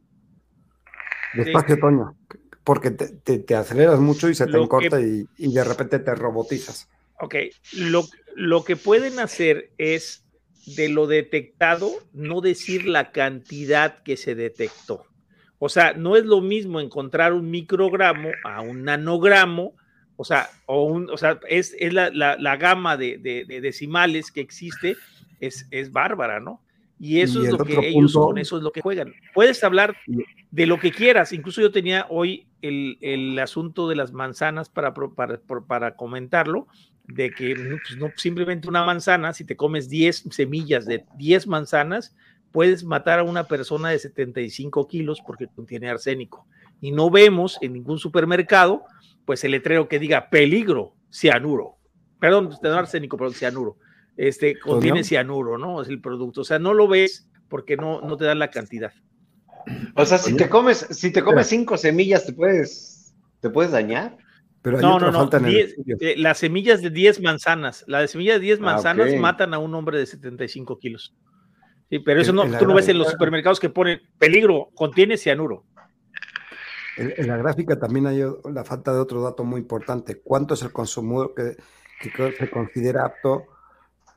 Despacio, Toño. Porque te, te, aceleras mucho y se te encorta y, y, de repente te robotizas. Ok, lo, lo que pueden hacer es de lo detectado, no decir la cantidad que se detectó. O sea, no es lo mismo encontrar un microgramo a un nanogramo, o sea, o un, o sea es, es la, la, gama de, de, decimales que existe, es, es bárbara, ¿no? Y eso es lo que ellos con eso es lo que juegan. Puedes hablar de lo que quieras. Incluso yo tenía hoy el, el asunto de las manzanas para, para, para comentarlo de que pues, no, simplemente una manzana, si te comes 10 semillas de 10 manzanas, puedes matar a una persona de 75 kilos porque contiene arsénico. Y no vemos en ningún supermercado, pues el letrero que diga peligro, cianuro. Perdón, no arsénico, pero cianuro. Este contiene cianuro, ¿no? Es el producto. O sea, no lo ves porque no, no te dan la cantidad. O sea, si te comes, si te comes cinco semillas, te puedes, te puedes dañar no, no, no. Eh, las semillas de 10 manzanas, las de semillas de 10 ah, manzanas matan a un hombre de 75 kilos. Sí, pero eso no, tú no ves en los supermercados que ponen peligro, contiene cianuro. En, la gráfica también hay la falta de otro dato muy importante. ¿Cuánto es el consumidor que, se considera apto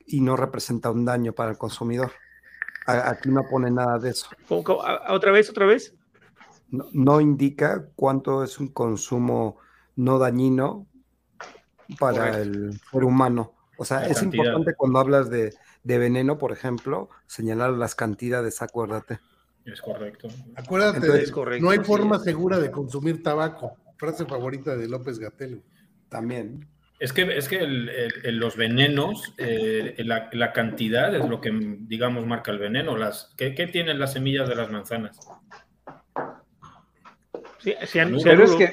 y no representa un daño para el consumidor? Aquí no pone nada de eso. ¿Otra vez, otra vez? no indica cuánto es un consumo no dañino para el ser humano. O sea, es importante cuando hablas de, veneno, por ejemplo, señalar las cantidades, acuérdate. Es correcto. Acuérdate, no hay forma segura de consumir tabaco. Frase favorita de López Gatel. También. Es que, es que los venenos, eh, la, cantidad es lo que, digamos, marca el veneno. Las, ¿qué, tienen las semillas de las manzanas? Sí, Pero es que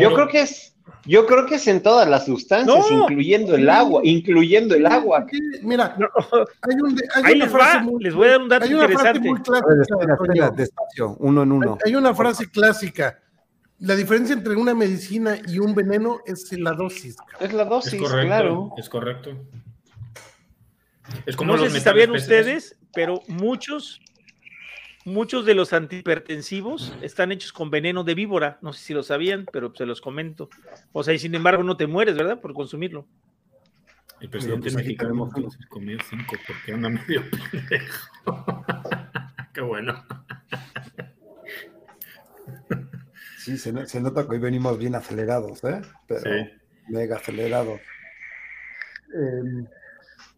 yo creo que es, yo creo que es en todas las sustancias, incluyendo el agua, incluyendo el agua. Mira, hay, un, hay una frase muy, les voy a dar un dato interesante. uno en uno. Hay una frase clásica. La diferencia entre una medicina y un veneno es la dosis. Es la dosis, claro. Es correcto. Es como no sé si sabían ustedes, pero muchos Muchos de los antihipertensivos están hechos con veneno de víbora. No sé si lo sabían, pero se los comento. O sea, y sin embargo no te mueres, ¿verdad? Por consumirlo. El presidente mexicano comió cinco porque anda medio Qué bueno. Sí, se, nota que hoy venimos bien acelerados, ¿eh? Pero mega acelerados. Em,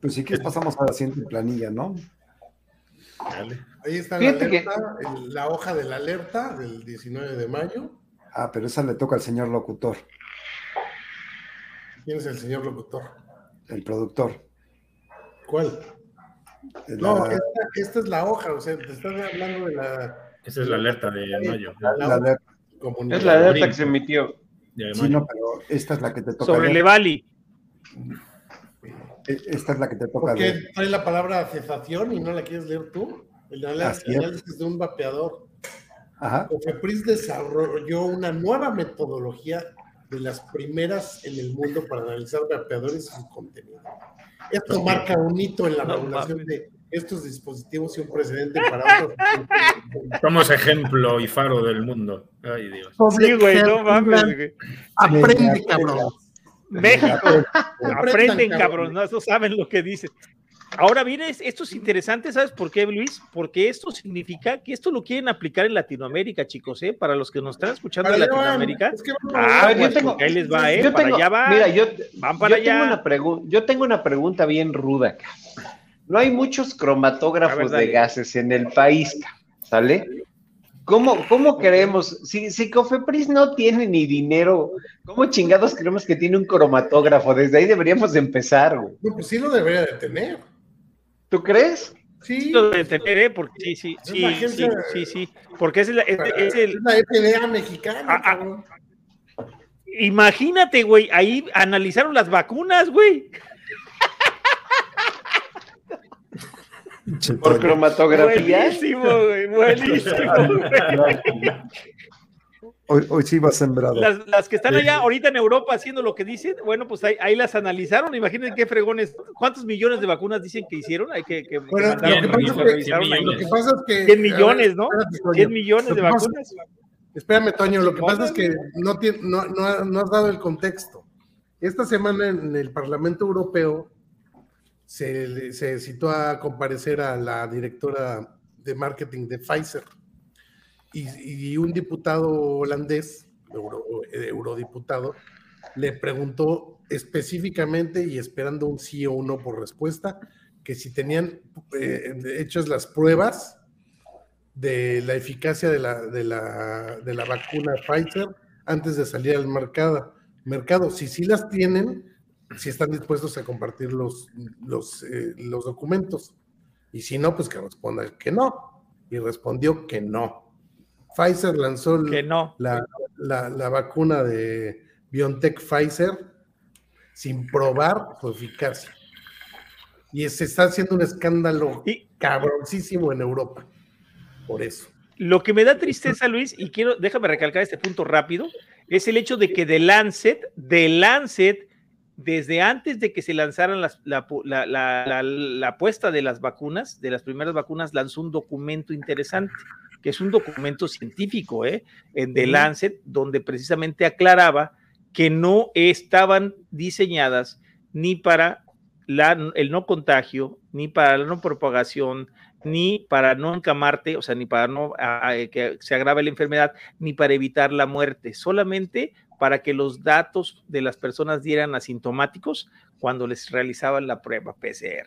pues sí que pasamos a la siguiente planilla, ¿no? Ahí está la, la hoja de la alerta del 19 de mayo. Ah, pero esa le toca al señor locutor. ¿Quién es el señor locutor? El productor. ¿Cuál? No, esta, es la hoja, o sea, te estás hablando de la. Esa es la alerta de mayo. es la alerta que se emitió. Sí, no, pero esta es la que te toca. Sobre Levali. E, esta es la que te toca. ¿Por qué trae la palabra cesación y no la quieres leer tú? El análisis de un vapeador. Ajá. Cofepris desarrolló una nueva metodología de las primeras en el mundo para analizar vapeadores y su contenido. Esto marca un hito en la regulación de estos dispositivos y un precedente para otros. Somos ejemplo y faro del mundo. Ay, Dios. Sí, güey, no mames. Aprende, cabrón. México, aprenden, cabrón, no, eso saben lo que dicen. Ahora viene, esto es interesante, ¿sabes por qué, Luis? Porque esto significa que esto lo quieren aplicar en Latinoamérica, chicos, ¿eh? Para los que nos están escuchando en Latinoamérica. ah, yo tengo, ahí les va, ¿eh? para allá va. Mira, yo, van para allá. Tengo una yo tengo una pregunta bien ruda. No hay muchos cromatógrafos de gases en el país, ¿sale? ¿Cómo, cómo creemos? Si, si Cofepris no tiene ni dinero, ¿cómo chingados creemos que tiene un cromatógrafo? Desde ahí deberíamos empezar, güey. No, pues sí lo debería de tener. ¿Tú crees? Sí. Lo debe tener, ¿eh? Porque sí, sí, sí, sí, sí, sí, Porque es, la, es, el... la FDA mexicana. Ah, ah. Imagínate, güey, ahí analizaron las vacunas, güey. Por cromatografía. Buenísimo, güey, buenísimo. Hoy, hoy, sí va sembrado. Las, las, que están allá ahorita en Europa haciendo lo que dicen, bueno, pues ahí, ahí las analizaron. Imaginen qué fregones. ¿Cuántos millones de vacunas dicen que hicieron? Hay que, que, bueno, que lo, que pasa es que, lo que pasa es que 100 millones, ¿no? 100 millones de vacunas. Espérame, Toño, lo que pasa es que no, tiene, no, no, no, has dado el contexto. Esta semana en el Parlamento Europeo se, se citó a comparecer a la directora de marketing de Pfizer y, un diputado holandés, euro, eurodiputado, le preguntó específicamente y esperando un sí o un no por respuesta, que si tenían eh, hechas las pruebas de la eficacia de la, de la, de la vacuna Pfizer antes de salir al mercado. mercado. Si sí las tienen, si están dispuestos a compartir los, los, eh, los documentos. Y si no, pues que responda que no. Y respondió que no. Pfizer lanzó que no. la, la, la, vacuna de BioNTech Pfizer sin probar su eficacia. Y se está haciendo un escándalo y, cabroncísimo en Europa. Por eso. Lo que me da tristeza, Luis, y quiero, déjame recalcar este punto rápido, es el hecho de que The Lancet, The Lancet, desde antes de que se lanzaran las, la, la, la, la, apuesta de las vacunas, de las primeras vacunas, lanzó un documento interesante, que es un documento científico, ¿eh? en The Lancet, donde precisamente aclaraba que no estaban diseñadas ni para la, el no contagio, ni para la no propagación, ni para no encamarte, o sea, ni para no a, a, que se agrave la enfermedad, ni para evitar la muerte, solamente para que los datos de las personas dieran asintomáticos cuando les realizaban la prueba PCR.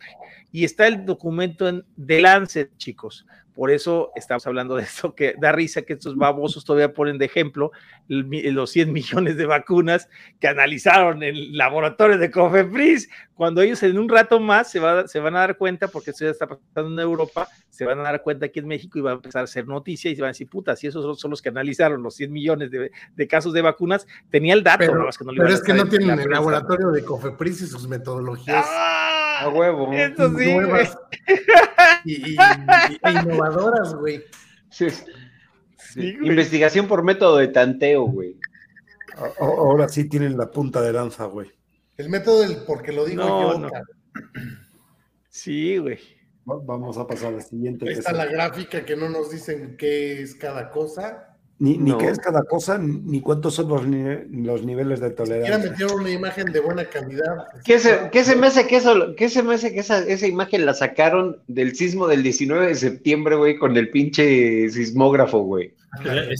Y está el documento en The chicos. Por eso estamos hablando de esto, que da risa que estos babosos todavía ponen de ejemplo los 100 millones de vacunas que analizaron en el laboratorio de Cofepris, cuando ellos en un rato más se, va, se van a dar cuenta, porque esto ya está pasando en Europa, se van a dar cuenta aquí en México y va a empezar a hacer noticia y se van a decir, puta, si esos son los que analizaron los 100 millones de, de casos de vacunas, tenía el dato. Pero, no, es que, no pero es que no tienen el laboratorio de Cofepris y sus metodologías. ¡Ah! A huevo. Eso sí, nuevas y, y, y, innovadoras, güey. Sí. Sí, Investigación por método de tanteo, güey. Ahora sí tienen la punta de lanza, güey. El método del porque lo digo No, yo. no. Sí, güey. Va- Vamos a pasar al siguiente. Ahí que está es- la gráfica que no nos dicen qué es cada cosa. Ni, ni No. qué es cada cosa, ni cuántos son los, los niveles de Quiera tolerancia. meter una imagen de buena calidad. ¿Qué se, qué se me hace que eso, qué se me hace que esa, esa imagen la sacaron del sismo del 19 de septiembre, güey, con el pinche sismógrafo, güey?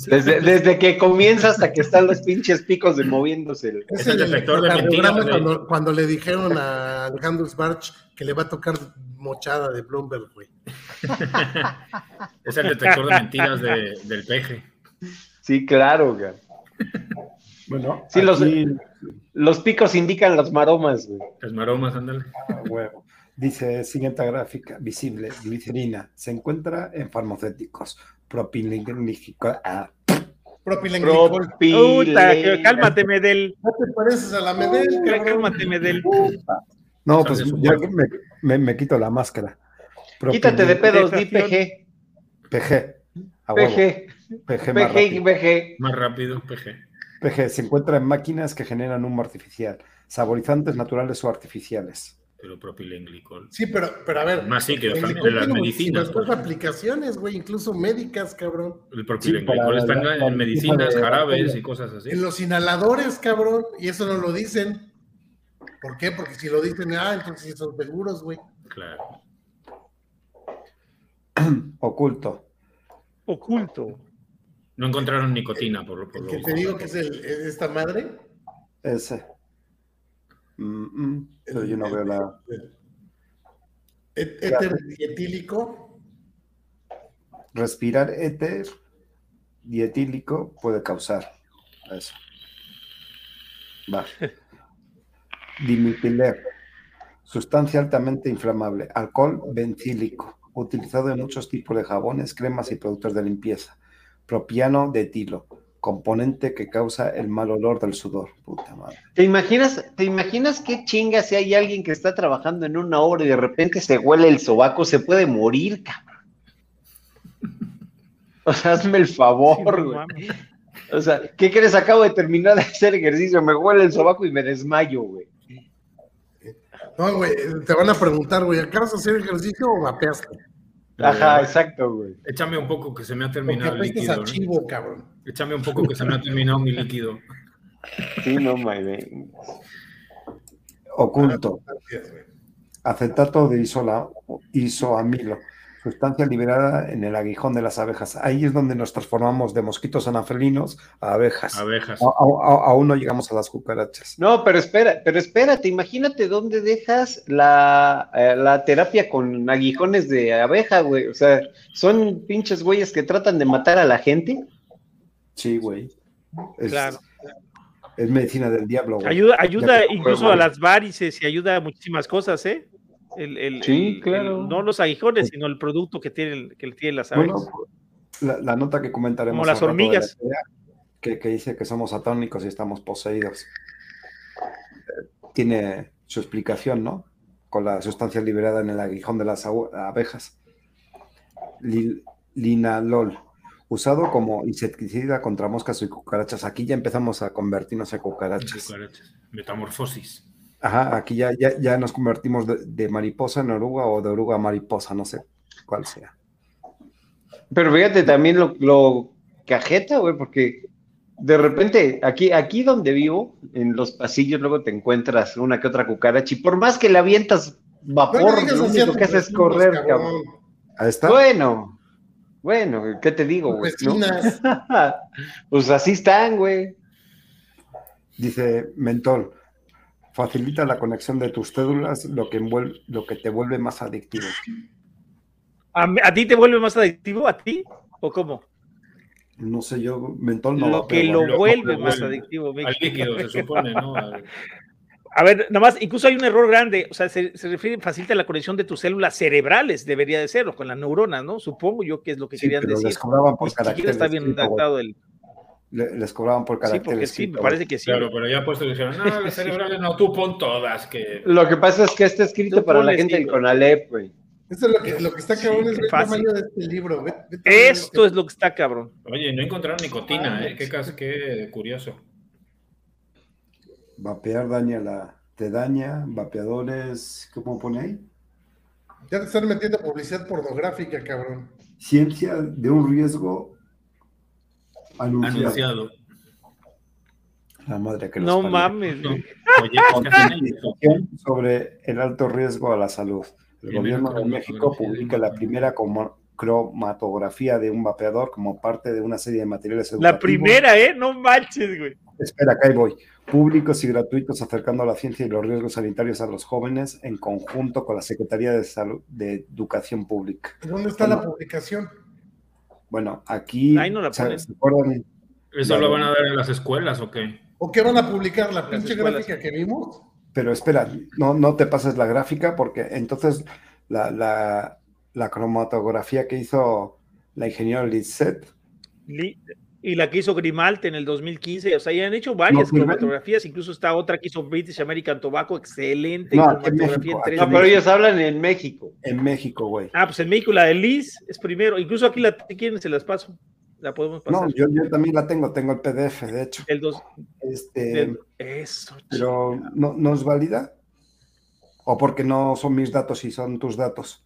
Desde, desde que comienza hasta que están los pinches picos de moviéndose. el- Es el el detector de mentiras, cuando, cuando le dijeron a Alejandro Sbarch que le va a tocar mochada de Bloomberg, güey. Es el detector de mentiras de- del peje. Sí, claro, güey. Bueno, Sí, los- aquí, Los picos indican las maromas, güey. Las maromas, ándale. a huevo. Dice, siguiente gráfica, visible, glicerina, se encuentra en farmacéuticos, propilenglicol, ah, Propilenglicol. Puta, cálmate, Medel. No te pareces a la Medel, cabrón. Cálmate, Medel. No, pues cuerpo. me, me- me quito la máscara. Quítate de pedos, di. PG. PG. A huevo. PG. PG más PG y. PG. Más rápido, peje. PG se encuentra en máquinas que generan humo artificial, saborizantes naturales o artificiales. Pero propilenglicol. Sí, pero, pero a ver. Más sí que licor las tiene medicinas, muchísimas pues. aplicaciones, güey, incluso médicas, cabrón. El propilenglicol para está en, medicinas, de- jarabes y cosas así. En los inhaladores, cabrón, y eso no lo dicen. ¿Por qué? Porque si lo dicen, ah, entonces sí son seguros, güey. Claro. Oculto. Oculto. No encontraron nicotina, por, por lo que te digo que es, el, es esta madre. Ese. Mm, mm, pero yo no veo la. Éter dietílico. Respirar éter dietílico puede causar eso. Va. Dimipiler. Sustancia altamente inflamable. Alcohol bencílico. Utilizado en muchos tipos de jabones, cremas y productos de limpieza. Propiano de etilo. componente que causa el mal olor del sudor. Puta madre. ¿Te imaginas, ¿Te imaginas qué chinga si hay alguien que está trabajando en una obra y de repente se huele el sobaco? Se puede morir, cabrón. O sea, hazme el favor, güey. o sea, ¿qué crees? Acabo de terminar de hacer ejercicio, me huele el sobaco y me desmayo, güey. No, güey, te van a preguntar, güey, ¿acabas de hacer ejercicio o vapeaste? Ajá, exacto, güey. Échame un poco que se me ha terminado el líquido. Chivo, cabrón. Échame un poco que se me ha terminado mi líquido. Sí, no, my Oculto. Acetato de isola, isoamilo sustancia liberada en el aguijón de las abejas. Ahí es donde nos transformamos de mosquitos anafelinos a abejas. Abejas. aún no llegamos a las cucarachas. No, pero espera, pero espérate, imagínate dónde dejas la, eh, la terapia con aguijones de abeja, güey. O sea, son pinches güeyes que tratan de matar a la gente. Sí, güey. claro. Es medicina del diablo, güey. Ayuda, ayuda incluso a las varices y ayuda a muchísimas cosas, ¿eh? Sí, claro. no los aguijones, sino el producto que tiene, que tiene las aves. la, nota que comentaremos. Como las hormigas. Que, dice que somos atónicos y estamos poseídos. Tiene su explicación, ¿no? Con la sustancia liberada en el aguijón de las abejas. linalol, usado como insecticida contra moscas y cucarachas. Aquí ya empezamos a convertirnos en cucarachas. Metamorfosis. Ajá, aquí ya, ya, nos convertimos de, mariposa en oruga o de oruga a mariposa, no sé cuál sea. Pero fíjate también lo, lo cajeta, güey, porque de repente, aquí, aquí donde vivo, en los pasillos, luego te encuentras una que otra cucaracha, y por más que la avientas vapor, lo único que haces es correr, cabrón. Ahí está. Bueno, bueno, ¿qué te digo, güey? pues así están, güey. Dice Mentol, facilita la conexión de tus cédulas, lo que, envuelve, lo que te vuelve más adictivo. ¿A, ti te vuelve más adictivo? ¿A ti? ¿O cómo? No sé, yo mentol no. Lo que lo, vuelve más adictivo. Al líquido, se supone, ¿no? A ver, nada más, incluso hay un error grande, o sea, se, refiere, facilita la conexión de tus células cerebrales, debería de serlo, con la neurona, ¿no? Supongo yo que es lo que querían decir. Les cobraban por está bien adaptado el les cobraban por caracteres. Sí, me parece que sí. Claro, pero ya puesto dijeron, no, las cerebrales no, tú pon todas. Que... Lo que pasa es que está escrito para la gente del Conalep, güey. Esto es lo que, lo que está cabrón, es el tamaño de este libro. Esto es lo que está cabrón. Oye, no encontraron nicotina, ¿eh? Qué, qué curioso. Vapear daña la. Te daña, vapeadores. ¿Cómo pone ahí? Ya te están metiendo publicidad pornográfica, cabrón. Ciencia de un riesgo Anunciado. La madre que No mames. Oye, sobre el alto riesgo a la salud. El gobierno de México publica la primera cromatografía de un vapeador como parte de una serie de materiales educativos. La primera, ¿eh? No manches, güey. Espera, acá voy. Públicos y gratuitos acercando la ciencia y los riesgos sanitarios a los jóvenes en conjunto con la Secretaría de Salud de Educación Pública. ¿Dónde está la publicación? Bueno, aquí. Ahí no la ponen. ¿Eso lo van a dar en las escuelas o qué? ¿O qué van a publicar? ¿La pinche gráfica que vimos? Pero espera, no, no te pases la gráfica porque entonces la, la, la cromatografía que hizo la ingeniera Lizette y la que hizo Grimalt en el 2015. O sea, ya han hecho varias cromatografías, incluso está otra que hizo British American Tobacco, excelente no, cromatografía en, No, pero ellos hablan en México. En México, güey. Ah, pues en México la de Liz es primero. Incluso aquí la quieren, se las paso. La podemos pasar. No, yo, yo también la tengo, tengo el PDF, de hecho. El dos. Este, eso. Pero ¿no, ¿no es válida? ¿O porque no son mis datos y son tus datos?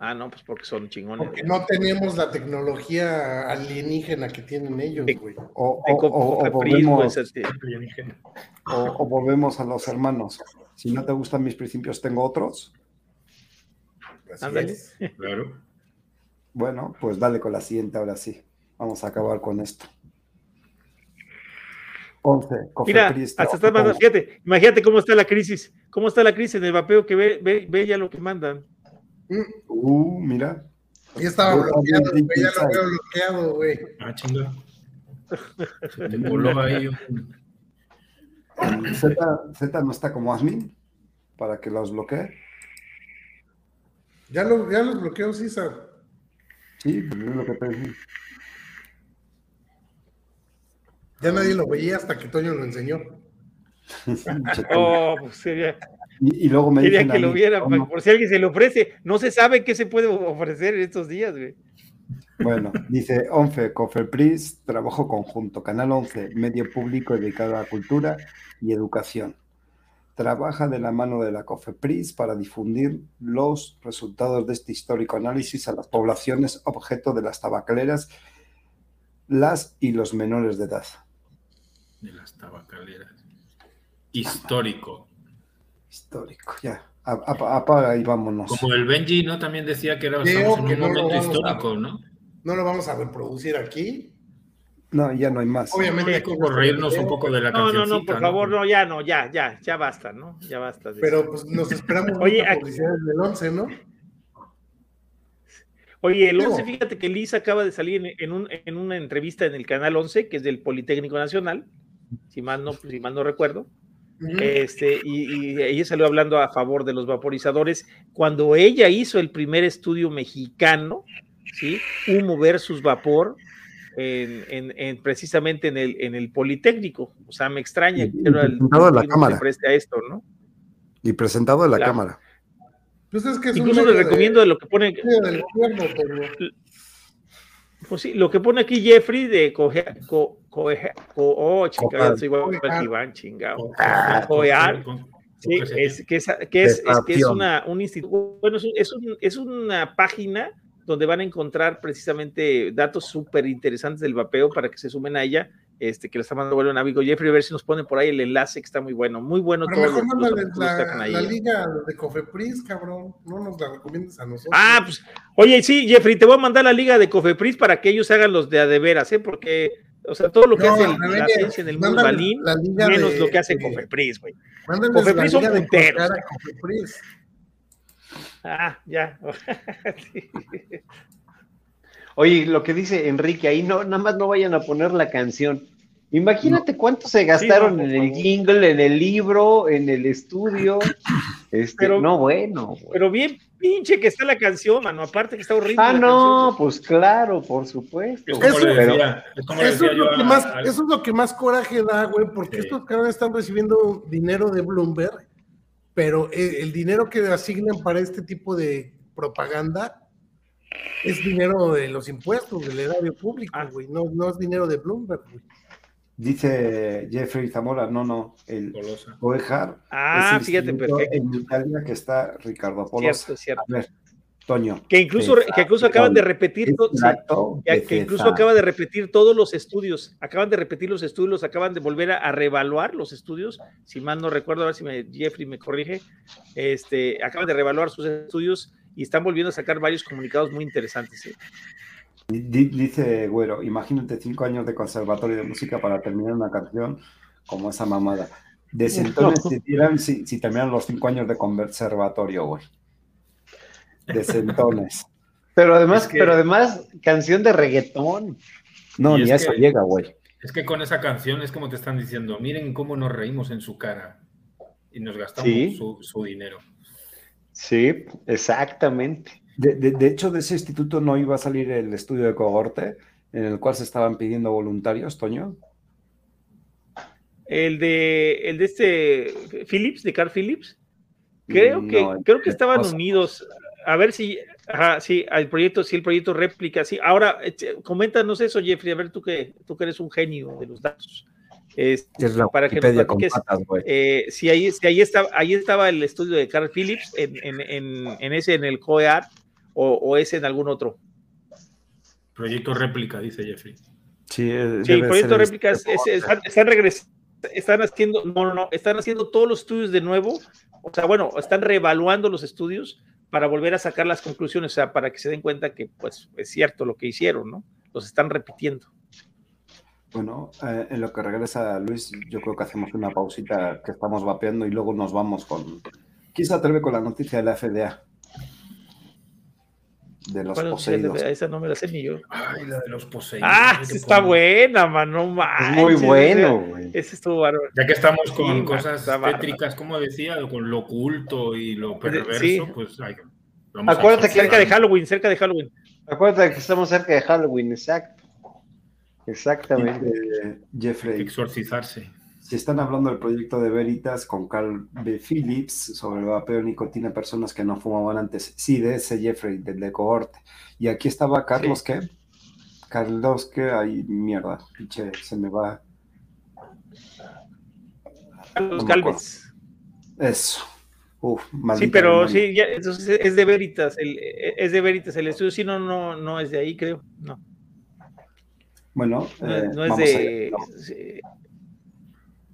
Ah, no, pues porque son chingones. Porque no tenemos la tecnología alienígena que tienen ellos, güey. O, volvemos, a los hermanos. Si no te gustan mis principios, tengo otros. Ándale. Claro. Bueno, pues dale con la siguiente, ahora sí. Vamos a acabar con esto. 11. Mira, hasta está mandando, fíjate, imagínate cómo está la crisis, cómo está la crisis en el vapeo que ve, ve, ve ya lo que mandan. Uh, mira. Ya estaba bloqueado, güey, ya lo veo bloqueado, güey. Ah, chinga. Se te voló ahí. Z, Z no está como admin para que los bloquee. Ya, lo, ya los bloqueó César. Sí, pues es lo que te Ya nadie lo veía hasta que Toño lo enseñó. oh, pues sería. Y, luego me Quería que lo viera, por si alguien se le ofrece. No se sabe qué se puede ofrecer en estos días, güey. Bueno, dice ONFE, Cofepris, trabajo conjunto. Canal 11, medio público dedicado a la cultura y educación. Trabaja de la mano de la COFEPRIS para difundir los resultados de este histórico análisis a las poblaciones objeto de las tabacaleras, las y los menores de edad. De las tabacaleras. Histórico histórico, ya. Apaga y vámonos. Como el Benji, ¿no? También decía que era un momento histórico, ¿no? No lo vamos a reproducir aquí. No, ya no hay más. Obviamente hay que reírnos un poco de la No, no, no, por favor, no, ya no, ya, ya, ya basta, ¿no? Ya basta. Pero pues nos esperamos Oye, publicidades del 11, ¿no? Oye, el 11, fíjate que Liz acaba de salir en, un, en, una entrevista en el canal 11, que es del Politécnico Nacional, si mal no, si mal no recuerdo, este, y, ella salió hablando a favor de los vaporizadores cuando ella hizo el primer estudio mexicano, ¿sí? Humo versus vapor, en, precisamente en el, en el Politécnico. O sea, me extraña y, que presentado la cámara. preste a esto, ¿no? Y presentado en la cámara. Pues es que Incluso le recomiendo de, lo que pone. Pues sí, lo que pone aquí Jeffrey de co, co, oh, chingado, soy igual que Iván, chingado. Coear. Sí, es que es, que es, es, que es una, un instituto, bueno, es, un, es una página donde van a encontrar precisamente datos súper interesantes del vapeo para que se sumen a ella este, que le está mandando bueno un amigo Jeffrey, a ver si nos ponen por ahí el enlace que está muy bueno, muy bueno todo. Mejor la, la, liga de Cofepris, cabrón, no nos la recomiendas a nosotros. Ah, pues, oye, sí, Jeffrey, te voy a mandar la liga de Cofepris para que ellos hagan los de a de veras, ¿eh? Porque, o sea, todo lo que hace la ciencia en el mundo balín, menos lo que hace Cofepris, güey. Cofepris son punteros. Ah, ya. Oye, lo que dice Enrique ahí, no, nada más no vayan a poner la canción. Imagínate cuánto se gastaron en el jingle, en el libro, en el estudio. Este, pero, no, bueno. Pero bien pinche que está la canción, mano. Aparte que está horrible. Ah, no, pues claro, por supuesto. Eso, es lo que más, eso es lo que más coraje da, güey, porque estos caras están recibiendo dinero de Bloomberg, pero el, el dinero que asignan para este tipo de propaganda es dinero de los impuestos, del erario público, ah. güey, no, no es dinero de Bloomberg, güey. Dice Jeffrey Zamora, no, no, el Oejar. Ah, fíjate, perfecto. En Italia que está Ricardo Apolo. Cierto, cierto. A ver, Toño. Que incluso, que incluso acaban de repetir, que, incluso acaba de repetir todos los estudios, acaban de repetir los estudios, acaban de volver a, reevaluar los estudios, si mal no recuerdo, a ver si me, Jeffrey me corrige, este, acaban de reevaluar sus estudios y están volviendo a sacar varios comunicados muy interesantes. ¿eh? Dice Güero, imagínate cinco años de conservatorio de música para terminar una canción como esa mamada. De entonces si, tiran, si, terminan los cinco años de conservatorio, güey. De sentones. Pero además, pero además, canción de reggaetón. No, ni eso llega, güey. Es que con esa canción es como te están diciendo, miren cómo nos reímos en su cara y nos gastamos su dinero. Sí, exactamente. De, hecho, de ese instituto no iba a salir el estudio de cohorte en el cual se estaban pidiendo voluntarios, Toño. El de, el de este Phillips, de Carl Phillips. Creo que, creo que estaban unidos. A ver si, ajá, sí, el proyecto, sí, el proyecto réplica, sí. Ahora, coméntanos eso, Jeffrey, a ver tú que, tú que eres un genio de los datos. Este, es para que eh, si ahí, si ahí estaba, ahí estaba el estudio de Carl Phillips en, ese en el COEAR o, o, ese en algún otro. Proyecto réplica, dice Jeffrey. Sí, el proyecto réplica es, están, están, haciendo, no, no, no, están haciendo todos los estudios de nuevo, o sea, bueno, están reevaluando los estudios para volver a sacar las conclusiones, o sea, para que se den cuenta que pues es cierto lo que hicieron, ¿no? Los están repitiendo. Bueno, eh, en lo que regresa Luis, yo creo que hacemos una pausita que estamos vapeando y luego nos vamos con. ¿Quién se atreve con la noticia de la FDA? De los poseídos. Esa no me la sé ni yo. Ay, la de los poseídos. Ah, está buena, mano. muy bueno, güey. Ese estuvo bárbaro. Ya que estamos con cosas tétricas, como decía, con lo oculto y lo perverso, pues hay, Acuérdate que cerca de Halloween, cerca de Halloween. Acuérdate que estamos cerca de Halloween, exacto. Exactamente. Jeffrey. Exorcizarse. Si están hablando del proyecto de Veritas con Carl B. Phillips sobre el vapeo nicotina personas que no fumaban antes. Sí, de ese Jeffrey, del de cohorte. Y aquí estaba Carlos, ¿qué? Carlos, ¿qué? Ay, mierda, pinche, se me va. Carlos Galvez. Eso. Uf, sí, pero sí, ya, entonces es de Veritas, el, es de Veritas el estudio, sí, no, no, no es de ahí, creo, no. Bueno, no, eh, no es de...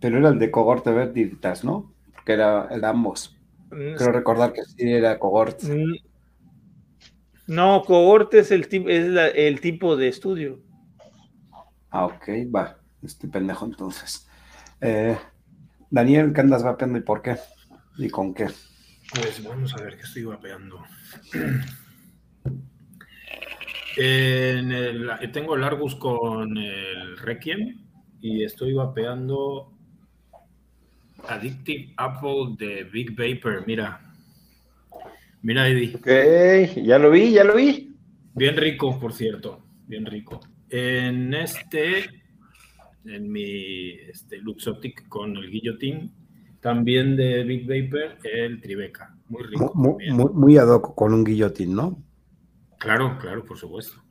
Pero era el de cohorte Veritas, ¿no? Porque era el de ambos. Mm, Creo recordar que sí era cohorte. Mm, no, cohorte es el, es el tipo de estudio. Ah, ok, va. Estoy pendejo entonces. Eh, Daniel, ¿qué andas vapeando y por qué? ¿Y con qué? Pues vamos a ver qué estoy vapeando. En el, tengo el Argus con el Requiem y estoy vapeando Addictive Apple de Big Vapor. Mira, mira, Eddie. Ok, ya lo vi, ya lo vi. Bien rico, por cierto, bien rico. En este, en mi este, Luxotic con el Guillotine, también de Big Vapor, el Tribeca. Muy rico. Muy, muy, ad hoc con un guillotín, ¿no? Claro, claro, por supuesto.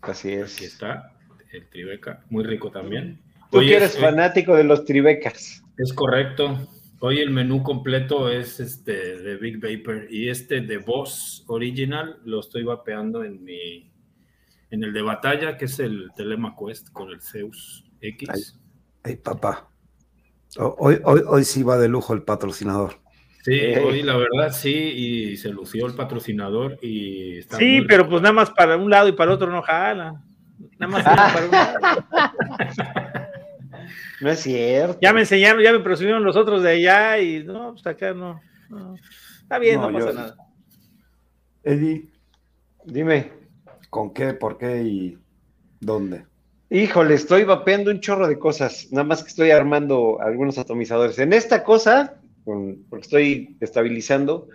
Así es. Aquí está, el Tribeca. Muy rico también. Tú que eres fanático de los Tribecas. Es correcto. Hoy el menú completo es este de Big Vapor y este de Boss Original lo estoy vapeando en mi en el de batalla que es el Telema Quest con el Zeus X. ay papá. Hoy, hoy, hoy sí va de lujo el patrocinador. Sí, hoy la verdad sí, y se lució el patrocinador y está Sí, pero pues nada más para un lado y para el otro no jala. Nada más para un lado. No es cierto. Ya me enseñaron, ya me presumieron los otros de allá y no, pues acá no. Está bien, no, pasa nada. Eddie, dime. ¿Con qué, por qué y dónde? Híjole, estoy vapeando un chorro de cosas, nada más que estoy armando algunos atomizadores. En esta cosa, porque estoy estabilizando,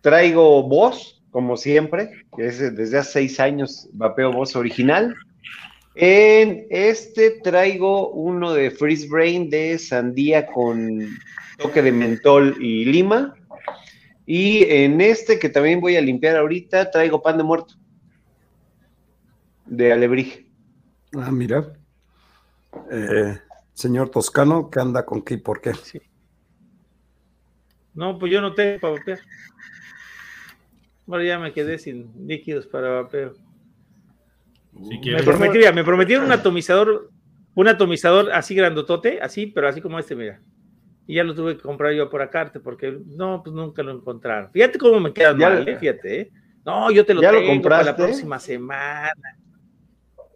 traigo voz, como siempre, que es desde hace seis años vapeo voz original. En este traigo uno de Freeze Brain de sandía con toque de mentol y lima. Y en este que también voy a limpiar ahorita, traigo pan de muerto de alebrije. Ah, mira. Eh, señor Toscano, ¿qué anda con qué y por qué? No, pues yo no tengo para vapear. Ahora ya me quedé sin líquidos para vapeo. Me, prometía, me prometieron un atomizador, un atomizador así grandotote, así, pero así como este, mira. Y ya lo tuve que comprar yo por acá, porque no, pues nunca lo encontraron. Fíjate cómo me queda mal, ¿eh? fíjate, ¿eh? No, yo te lo tengo para la próxima semana.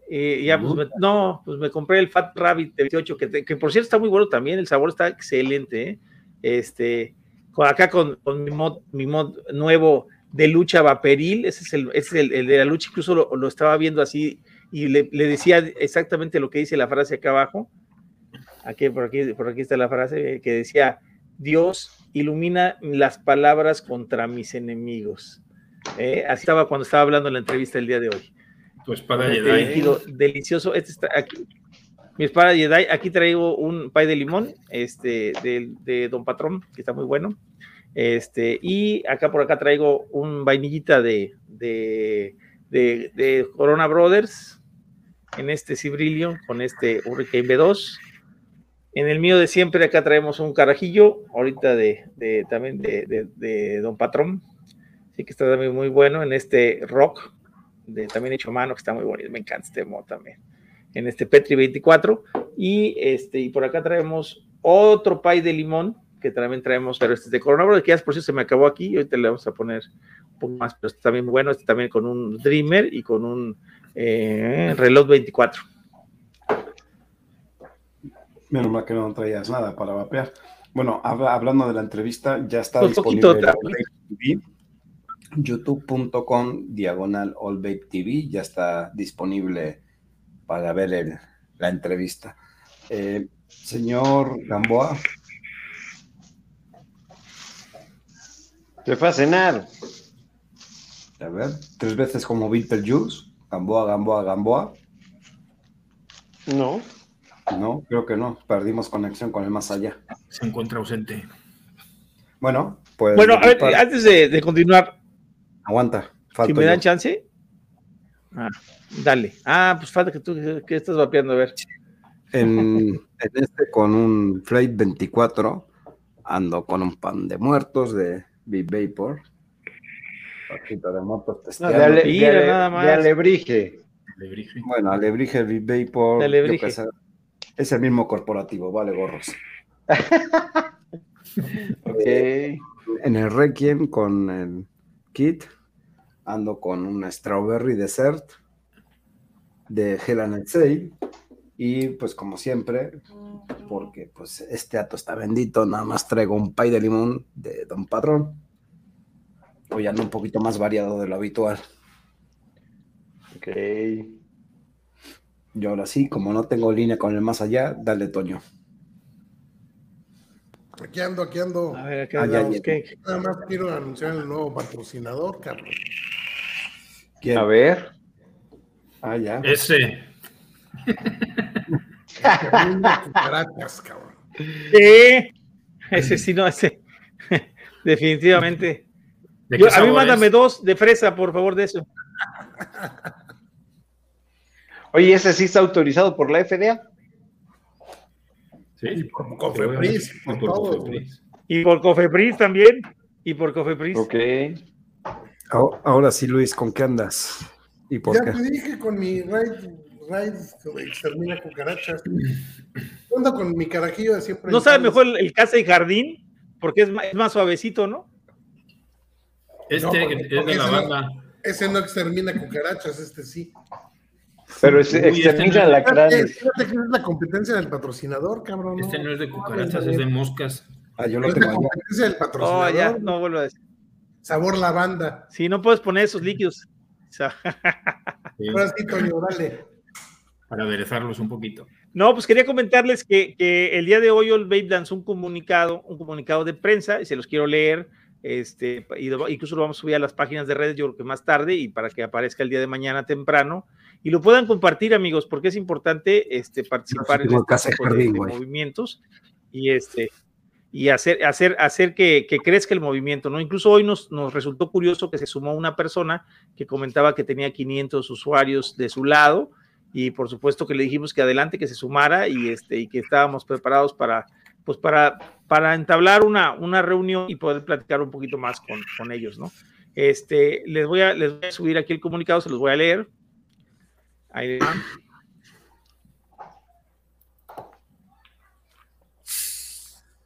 Y ya, pues, no, pues me compré el Fat Rabbit de 28, que, que, por cierto está muy bueno también, el sabor está excelente. ¿eh? Este, acá con, mi, mod, mi mod nuevo de lucha vaporil, ese es el, es el, de la lucha, incluso lo, estaba viendo así y le, decía exactamente lo que dice la frase acá abajo. Aquí por, aquí, por aquí está la frase que decía, Dios ilumina las palabras contra mis enemigos. ¿eh? Así estaba cuando estaba hablando en la entrevista el día de hoy. Tu espada Jedi. delicioso. Este está aquí. Mi espada Jedi. Aquí traigo un pay de limón, este, de, Don Patrón, que está muy bueno. Este, y acá por acá traigo un vainillita de, de, de, Corona Brothers en este cibrilio con este Hurricane B2. En el mío de siempre acá traemos un carajillo, ahorita de, de también de, de, Don Patrón. Así que está también muy bueno en este rock también hecho mano, que está muy bonito, me encanta este mod también, en este Petri 24. Y, este, y por acá traemos otro pay de limón, que también traemos, pero este es de coronavirus, que ya por si se me acabó aquí, ahorita le vamos a poner un poco más, pero este también bueno, este también con un Dreamer y con un eh, reloj 24. Menos mal que no traías nada para vapear. Bueno, hablando de la entrevista, ya está disponible youtube.com diagonal All TV, ya está disponible para ver la entrevista. Eh, señor Gamboa. Se fue a cenar. A ver, tres veces como Beetlejuice. Gamboa, Gamboa, Gamboa. No. No, creo que no. Perdimos conexión con el más allá. Se encuentra ausente. Bueno, pues. Bueno, a ver, antes de, continuar. Aguanta. Si me dan chance. Ah, dale. Ah, pues falta que tú que estás vapeando, a ver. En, este, con un Flight 24, ando con un pan de muertos de Vapor. Pajita de motos testeando. No, de, ale, de, nada más. de alebrije. Bueno, alebrije, Big Vapor. es el mismo corporativo, vale, gorros. okay. En el Requiem con el kit ando con una Strawberry Dessert de Hell and y pues como siempre, porque pues este ato está bendito, nada más traigo un pay de limón de Don Patrón. Hoy ando un poquito más variado de lo habitual. Ok. Y ahora sí, como no tengo línea con el más allá, dale Toño. Aquí ando, aquí ando. A ver, ah, Nada más quiero anunciar el nuevo patrocinador, Carlos. A ver. Ah, ya. Ese. Sí, ese sí, no, ese. Definitivamente. a mí mándame dos de fresa, por favor, de eso. Oye, ¿ese sí está autorizado por la FDA? Sí, y por Cofepris, Y por Cofepris también. Y por Cofepris. Ok. Ahora sí, Luis, ¿con qué andas? ¿Y por ya te dije con mi Raid extermina cucarachas. Con mi carajillo de siempre. ¿No sabe mejor el, casa y jardín? Porque es más, suavecito, ¿no? Este es de la banda. ese no extermina cucarachas, este sí. Pero ese extermina la cráneo. Fíjate que es la competencia del patrocinador, cabrón. Este no es de cucarachas, es de moscas. Ah, yo lo es la competencia del patrocinador. Oh, ya, no vuelvo a decir. Sabor lavanda. Sí, no puedes poner esos líquidos. Ahora sí, Toño, dale para aderezarlos un poquito. No, pues quería comentarles que, el día de hoy Old Babe lanzó un comunicado, un comunicado de prensa, y se los quiero leer, este, incluso lo vamos a subir a las páginas de redes, yo creo que más tarde, y para que aparezca el día de mañana temprano, y lo puedan compartir, amigos, porque es importante este, participar en este movimientos, y este, y hacer, hacer, hacer que, crezca el movimiento, ¿no? Incluso hoy nos, nos resultó curioso que se sumó una persona que comentaba que tenía 500 usuarios de su lado, y por supuesto que le dijimos que adelante, que se sumara y, este, y que estábamos preparados para, pues para, para entablar una, una reunión y poder platicar un poquito más con, con ellos, ¿no? Este, les voy, a, les voy a subir aquí el comunicado, se los voy a leer. Ahí van.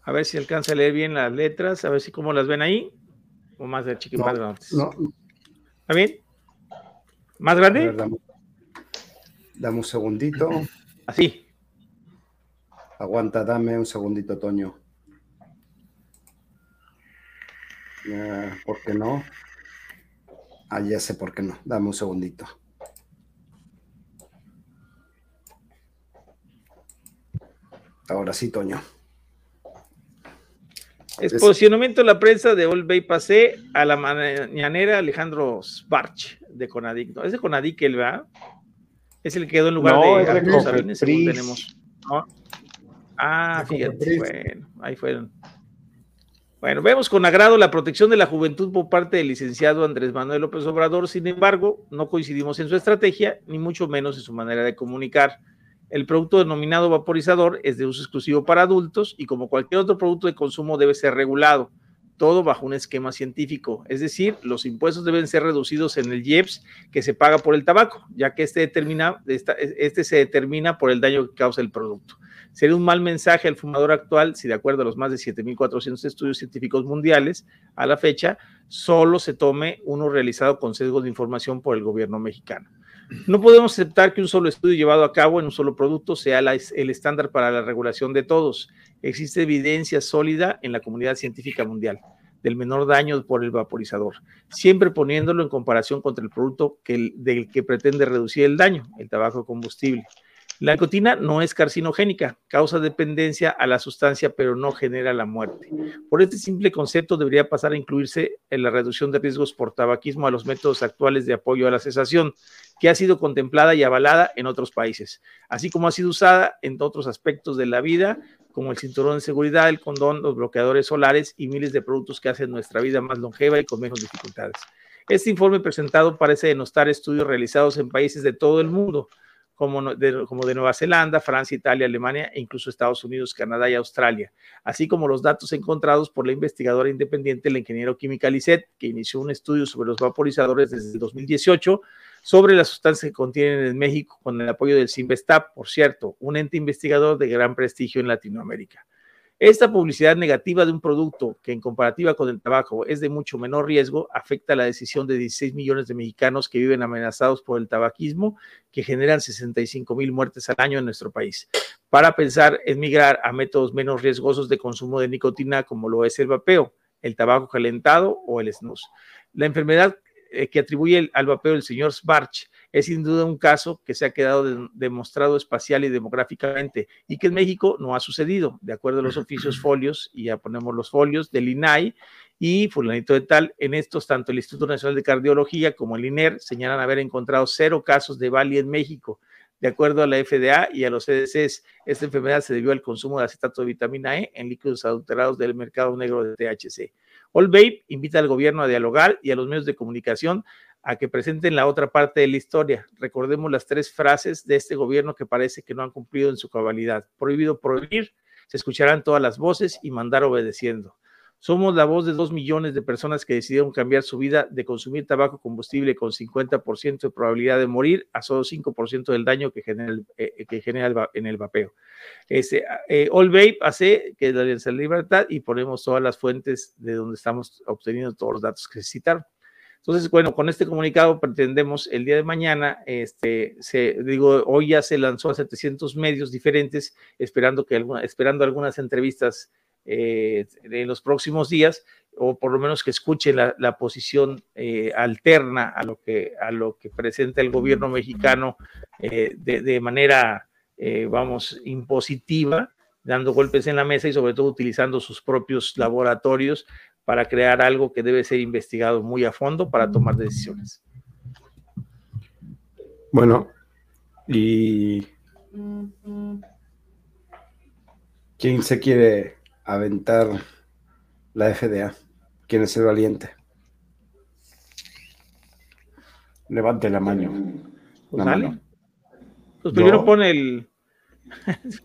A ver si alcanza a leer bien las letras, a ver si cómo las ven ahí. O más de chiquito, más grande. ¿Está bien? ¿Más grande? Dame un segundito. Así. Aguanta, dame un segundito, Toño. ¿Por qué no? Ah, ya sé por qué no. Dame un segundito. Ahora sí, Toño. Exposicionamiento de la prensa de Old Bay Pasé a la mañanera Alejandro Sparch de Conadic. es de Conadic el va. Es el que quedó en lugar de Arturo Sabines, tenemos. Ah, fíjate, bueno, ahí fueron. Bueno, vemos con agrado la protección de la juventud por parte del licenciado Andrés Manuel López Obrador, sin embargo, no coincidimos en su estrategia, ni mucho menos en su manera de comunicar. El producto denominado vaporizador es de uso exclusivo para adultos y como cualquier otro producto de consumo debe ser regulado todo bajo un esquema científico, es decir, los impuestos deben ser reducidos en el IEPS que se paga por el tabaco, ya que este, determina, este se determina por el daño que causa el producto. Sería un mal mensaje al fumador actual si de acuerdo a los más de 7.400 estudios científicos mundiales a la fecha, solo se tome uno realizado con sesgo de información por el gobierno mexicano. No podemos aceptar que un solo estudio llevado a cabo en un solo producto sea el estándar para la regulación de todos. Existe evidencia sólida en la comunidad científica mundial del menor daño por el vaporizador, siempre poniéndolo en comparación contra el producto del que pretende reducir el daño, el tabaco combustible. La nicotina no es carcinogénica, causa dependencia a la sustancia, pero no genera la muerte. Por este simple concepto debería pasar a incluirse en la reducción de riesgos por tabaquismo a los métodos actuales de apoyo a la cesación, que ha sido contemplada y avalada en otros países, así como ha sido usada en otros aspectos de la vida, como el cinturón de seguridad, el condón, los bloqueadores solares y miles de productos que hacen nuestra vida más longeva y con menos dificultades. Este informe presentado parece denostar estudios realizados en países de todo el mundo, como de, como de Nueva Zelanda, Francia, Italia, Alemania e incluso Estados Unidos, Canadá y Australia, así como los datos encontrados por la investigadora independiente, el ingeniero química Lisset, que inició un estudio sobre los vaporizadores desde el 2018 sobre las sustancias que contienen en México con el apoyo del CIMBESTAP, por cierto, un ente investigador de gran prestigio en Latinoamérica. Esta publicidad negativa de un producto que en comparativa con el tabaco es de mucho menor riesgo afecta la decisión de 16 millones de mexicanos que viven amenazados por el tabaquismo, que generan 65 mil muertes al año en nuestro país, para pensar en migrar a métodos menos riesgosos de consumo de nicotina como lo es el vapeo, el tabaco calentado o el snus. La enfermedad eh, que atribuye al vapeo el señor Sbarch es sin duda un caso que se ha quedado demostrado espacial y demográficamente y que en México no ha sucedido, de acuerdo a los oficios folios, y ya ponemos los folios del INAI y fulanito de tal, en estos tanto el Instituto Nacional de Cardiología como el INER señalan haber encontrado cero casos de Bali en México. De acuerdo a la FDA y a los CDCs, esta enfermedad se debió al consumo de acetato de vitamina E en líquidos adulterados del mercado negro de THC. All Babe invita al gobierno a dialogar y a los medios de comunicación a que presenten la otra parte de la historia. Recordemos las tres frases de este gobierno que parece que no han cumplido en su cabalidad. Prohibido prohibir, se escucharán todas las voces y mandar obedeciendo. Somos la voz de dos millones de personas que decidieron cambiar su vida de consumir tabaco combustible con 50% de probabilidad de morir a solo 5% del daño que genera, eh, que genera en el vapeo. Ese, eh, All Vape hace que la Alianza de Libertad y ponemos todas las fuentes de donde estamos obteniendo todos los datos que se citaron. Entonces, bueno, con este comunicado pretendemos el día de mañana, este, se, digo, hoy ya se lanzó a 700 medios diferentes, esperando, que alguna, esperando algunas entrevistas eh, en los próximos días, o por lo menos que escuche la, posición eh, alterna a lo, que, a lo que presenta el gobierno mexicano eh, de, manera, vamos, impositiva, dando golpes en la mesa y sobre todo utilizando sus propios laboratorios para crear algo que debe ser investigado muy a fondo para tomar decisiones. Bueno, y ¿quién se quiere aventar la FDA? ¿Quién es el valiente? Levante la mano. Pues, pues primero pone el.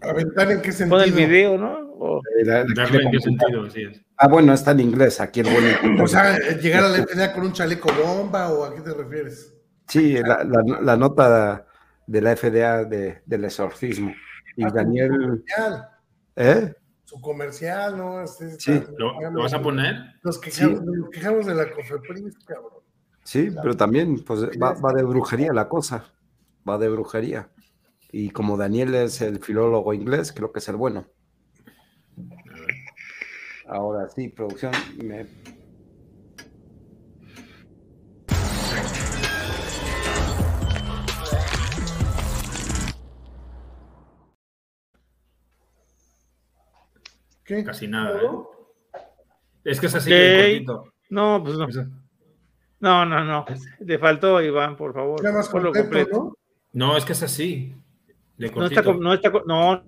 ¿Aventar en qué sentido? Pone el video, ¿no? Darle en qué sentido, así es. Ah, bueno, está en inglés aquí el bonito. O sea, llegar a la FDA con un chaleco bomba o a qué te refieres? Sí, la, nota de la FDA del exorcismo. Y ah, Daniel. ¿Eh? Su comercial, ¿no? sí. ¿Lo, vas a poner? Nos quejamos, de la Cofepris, cabrón. Sí, pero también pues, va, va, de brujería la cosa. Va de brujería. Y como Daniel es el filólogo inglés, creo que es el bueno. Ahora sí, producción. Me... ¿Qué? Casi nada, ¿eh? Es que es así cortito. No, pues no. No, no, no. Te faltó, Iván, por favor. Más completo, ¿no? no, es que es así. De no está, no está, no.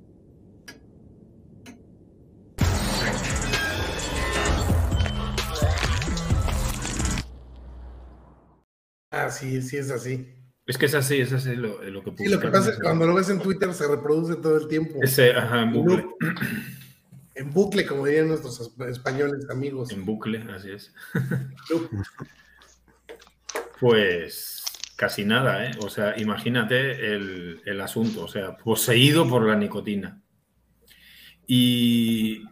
Ah, sí, sí es así. Es que es así, es así lo, lo que Sí, lo que pasa es que cuando lo ves en Twitter se reproduce todo el tiempo. Ese, ajá, en bucle. En bucle, como dirían nuestros españoles amigos. En bucle, así es. pues casi nada, ¿eh? O sea, imagínate el, el, asunto, o sea, poseído por la nicotina. Y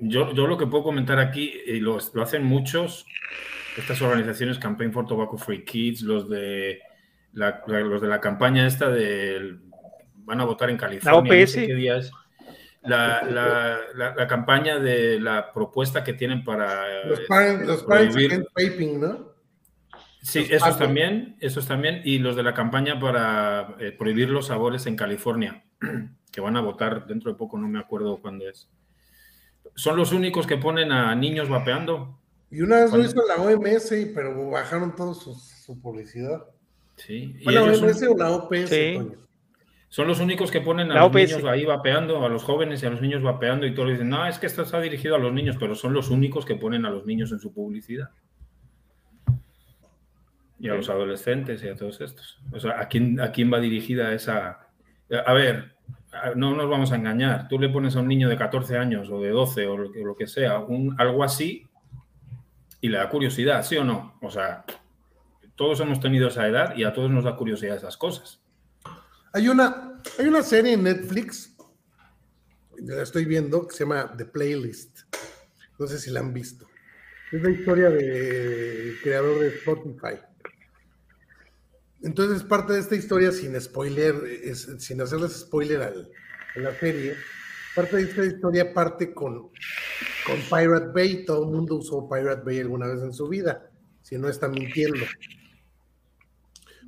yo, yo lo que puedo comentar aquí, y lo, lo hacen muchos, estas organizaciones, Campaign for Tobacco Free Kids, los de la, los de la campaña esta de van a votar en California. La OPS. La, la, la, campaña de la propuesta que tienen para los parents, los parents against vaping, ¿no? Sí, esos también, esos también, y los de la campaña para eh, prohibir los sabores en California, que van a votar dentro de poco, no me acuerdo cuándo es. Son los únicos que ponen a niños vapeando. Y una vez lo hizo la OMS, pero bajaron toda su, publicidad. Sí. ¿Fue la OMS o la OPS? Son los únicos que ponen a los niños ahí vapeando, a los jóvenes y a los niños vapeando y todos dicen, no, es que esto está dirigido a los niños, pero son los únicos que ponen a los niños en su publicidad. Y a los adolescentes y a todos estos. O sea, ¿a quién, a quién va dirigida esa... A ver, no nos vamos a engañar. Tú le pones a un niño de 14 años o de 12 o lo que, lo que sea, un, algo así, y le da curiosidad, ¿sí o no? O sea, todos hemos tenido esa edad y a todos nos da curiosidad esas cosas. Hay una, hay una serie en Netflix, la estoy viendo, que se llama The Playlist. No sé si la han visto. Es la historia del creador de Spotify. Entonces, parte de esta historia, sin spoiler, sin hacerles spoiler al, a la serie, parte de esta historia parte con, con Pirate Bay. Todo el mundo usó Pirate Bay alguna vez en su vida, si no está mintiendo.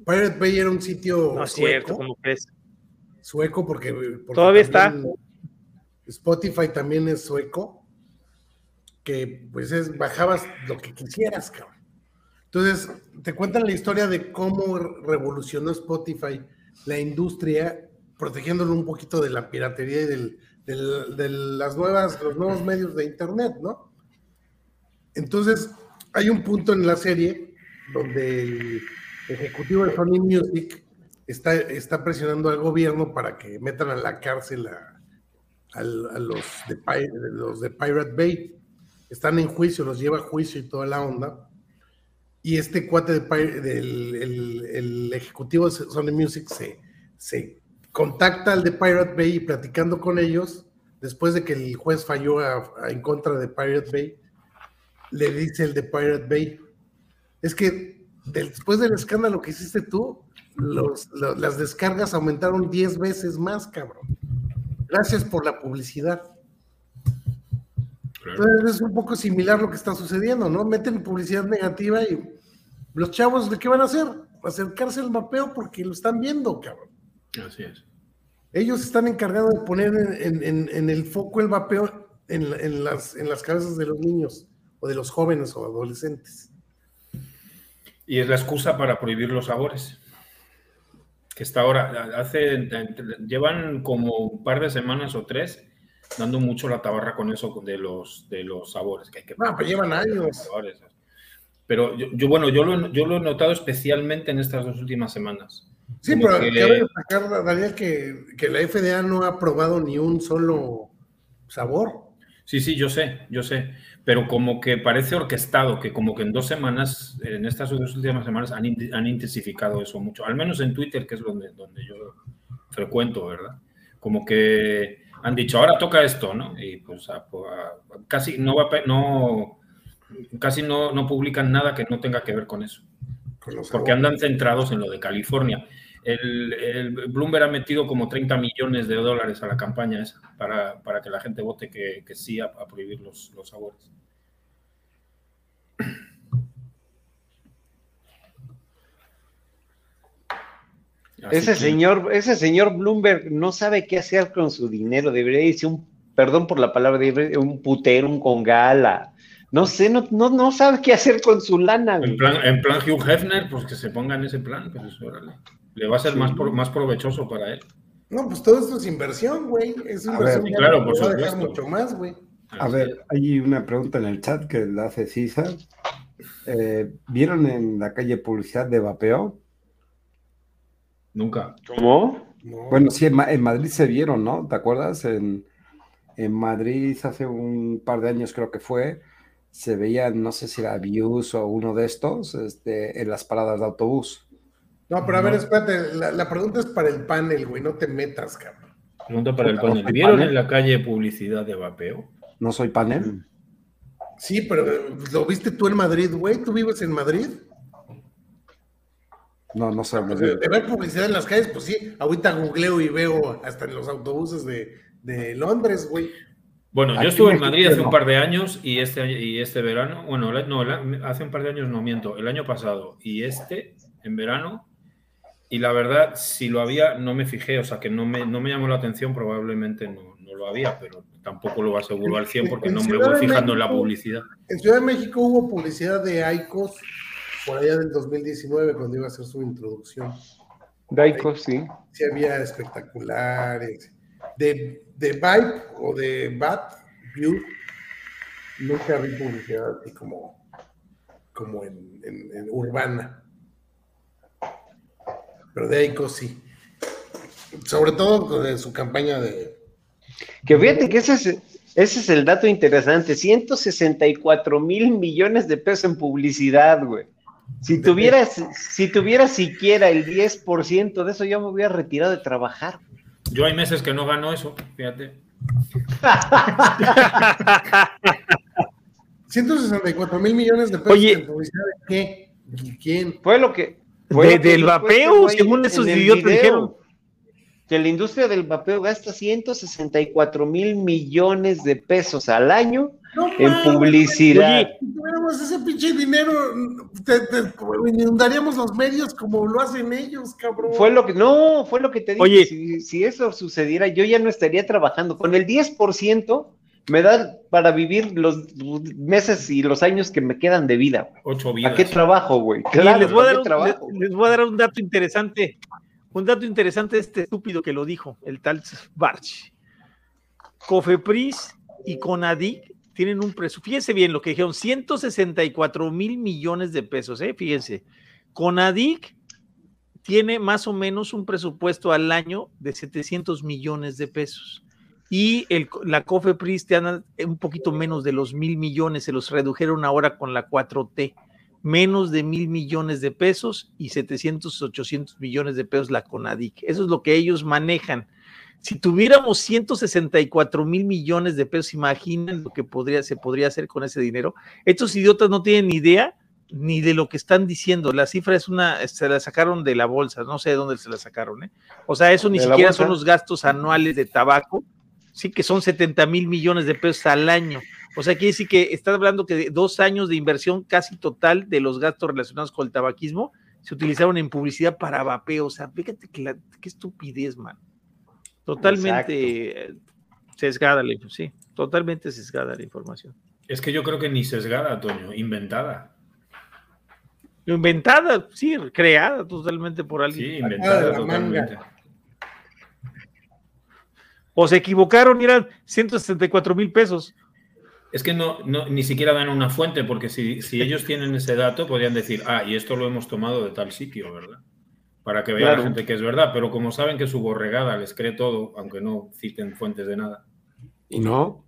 Pirate Bay era un sitio. No es cierto, como crees? Sueco, porque. Todavía está. Spotify también es sueco. Que pues es, bajabas lo que quisieras, cabrón. Entonces, te cuentan la historia de cómo revolucionó Spotify la industria, protegiéndolo un poquito de la piratería y del, de las nuevas, los nuevos medios de Internet, ¿no? Entonces, hay un punto en la serie donde ejecutivo de Sony Music está, está presionando al gobierno para que metan a la cárcel a, los, de, los de Pirate Bay. Están en juicio, los lleva a juicio y toda la onda. Y este cuate del el, ejecutivo de Sony Music se, se contacta al de Pirate Bay y platicando con ellos, después de que el juez falló en contra de Pirate Bay, le dice el de Pirate Bay, es que después del escándalo que hiciste tú, las descargas aumentaron 10 veces más, cabrón. Gracias por la publicidad. Entonces es un poco similar lo que está sucediendo, ¿no? Meten publicidad negativa y los chavos, ¿de qué van a hacer? Acercarse al mapeo porque lo están viendo, cabrón. Así es. Ellos están encargados de poner en, el foco el mapeo en, las, en las cabezas de los niños o de los jóvenes o adolescentes. Y es la excusa para prohibir los sabores. Que está ahora, hace, llevan como un par de semanas o tres dando mucho la tabarra con eso de los, de los sabores. Que hay que no, pues llevan años. Pero yo, bueno, yo lo, yo lo he notado especialmente en estas dos últimas semanas. Sí, pero que... cabe destacar, Daniel, que, que la FDA no ha probado ni un solo sabor. Sí, sí, yo sé, yo sé pero como que parece orquestado, que como que en dos semanas, en estas dos últimas semanas, han, han intensificado eso mucho, al menos en Twitter, que es donde, donde yo frecuento, ¿verdad? Como que han dicho, ahora toca esto, ¿no? Y pues casi no va no casi no, no publican nada que no tenga que ver con eso. Porque andan centrados en lo de California. El, Bloomberg ha metido como 30 millones de dólares a la campaña esa para, que la gente vote que, sí a, prohibir los, los sabores. ese señor, ese señor Bloomberg no sabe qué hacer con su dinero, debería irse un, perdón por la palabra, un putero, un congala. No sé, no, no, sabe qué hacer con su lana. En plan, en plan Hugh Hefner, pues que se ponga en ese plan, pues órale le va a ser más, más provechoso para él. No, pues todo esto es inversión, güey. Es inversión. claro, por supuesto. mucho más, güey. A ver, hay una pregunta en el chat que la hace César. Eh, ¿Vieron en la calle publicidad de vapeo? Nunca. ¿Cómo? Bueno, sí, en, Madrid se vieron, ¿no? ¿Te acuerdas? En, en, Madrid hace un par de años creo que fue, se veían, no sé si era Views o uno de estos, este, en las paradas de autobús. No, pero a ver, espérate, la, pregunta es para el panel, güey, no te metas, cabrón. Pregunta para el panel. ¿Vieron en la calle publicidad de vapeo? No soy panel. Sí, pero ¿lo viste tú en Madrid, güey? ¿Tú vives en Madrid? No, no sé. de, ver publicidad en las calles, pues sí. Ahorita googleo y veo hasta en los autobuses de, de Londres, güey. Bueno, yo estuve en Madrid hace un par de años y este, y este verano, bueno, no, hace un par de años no miento, el año pasado y este, en verano, y la verdad, si lo había, no me fijé, o sea, que no me, no me llamó la atención, probablemente no, no lo había, pero tampoco lo aseguro al 100 porque no me voy fijando en la publicidad. En Ciudad de México hubo publicidad de Aicos por allá del 2019 cuando iba a hacer su introducción. De Aicos, sí. Sí había espectaculares de, de Vibe o de Bat View, nunca vi publicidad así como, como en, en, urbana. Pero de Aiko sí. Sobre todo de su campaña de. Que fíjate que ese es, ese es el dato interesante: 164 mil millones de pesos en publicidad, güey. Si tuvieras, si tuvieras siquiera el 10% de eso, yo me hubiera retirado de trabajar. Yo hay meses que no gano eso, fíjate. 164 mil millones de pesos Oye, publicidad de qué? ¿Quién? Fue lo que. Fue del vapeo, según esos idiotas dijeron. Que la industria del vapeo gasta 164 mil millones de pesos al año en publicidad. si tuviéramos ese pinche dinero, te, inundaríamos los medios como lo hacen ellos, cabrón. Fue lo que, no, fue lo que te dije. Oye, si, eso sucediera, yo ya no estaría trabajando. Con el 10% me da para vivir los meses y los años que me quedan de vida. Ocho vidas. ¿A qué trabajo, güey? les, voy a dar un dato interesante. Un dato interesante de este estúpido que lo dijo, el tal Barch. Cofepris y Conadic tienen un presupuesto, fíjense bien lo que dijeron, 164 mil millones de pesos, ¿eh? fíjense. Conadic tiene más o menos un presupuesto al año de 700 millones de pesos. Y el, la COFEPRIS te anda un poquito menos de los mil millones, se los redujeron ahora con la 4T. Menos de mil millones de pesos y 700, 800 millones de pesos la CONADIC. Eso es lo que ellos manejan. Si tuviéramos 164 mil millones de pesos, imaginen lo que podría, se podría hacer con ese dinero. Estos idiotas no tienen ni idea ni de lo que están diciendo. La cifra es una, se la sacaron de la bolsa, no sé de dónde se la sacaron. ¿eh? O sea, eso ni siquiera son los gastos anuales de tabaco, sí que son 70 mil millones de pesos al año. O sea, quiere decir que está hablando que de dos años de inversión casi total de los gastos relacionados con el tabaquismo se utilizaron en publicidad para vapeo. O sea, fíjate que qué estupidez, man. Totalmente sesgada la sí, totalmente sesgada la información. Es que yo creo que ni sesgada, Toño, inventada. Inventada, sí, creada totalmente por alguien. Sí, inventada totalmente. O se equivocaron y eran 164 mil pesos. Es que no, no, ni siquiera dan una fuente, porque si, si ellos tienen ese dato, podrían decir, ah, y esto lo hemos tomado de tal sitio, ¿verdad? para que vea la gente que es verdad, pero como saben que su borregada les cree todo, aunque no citen fuentes de nada. Y no.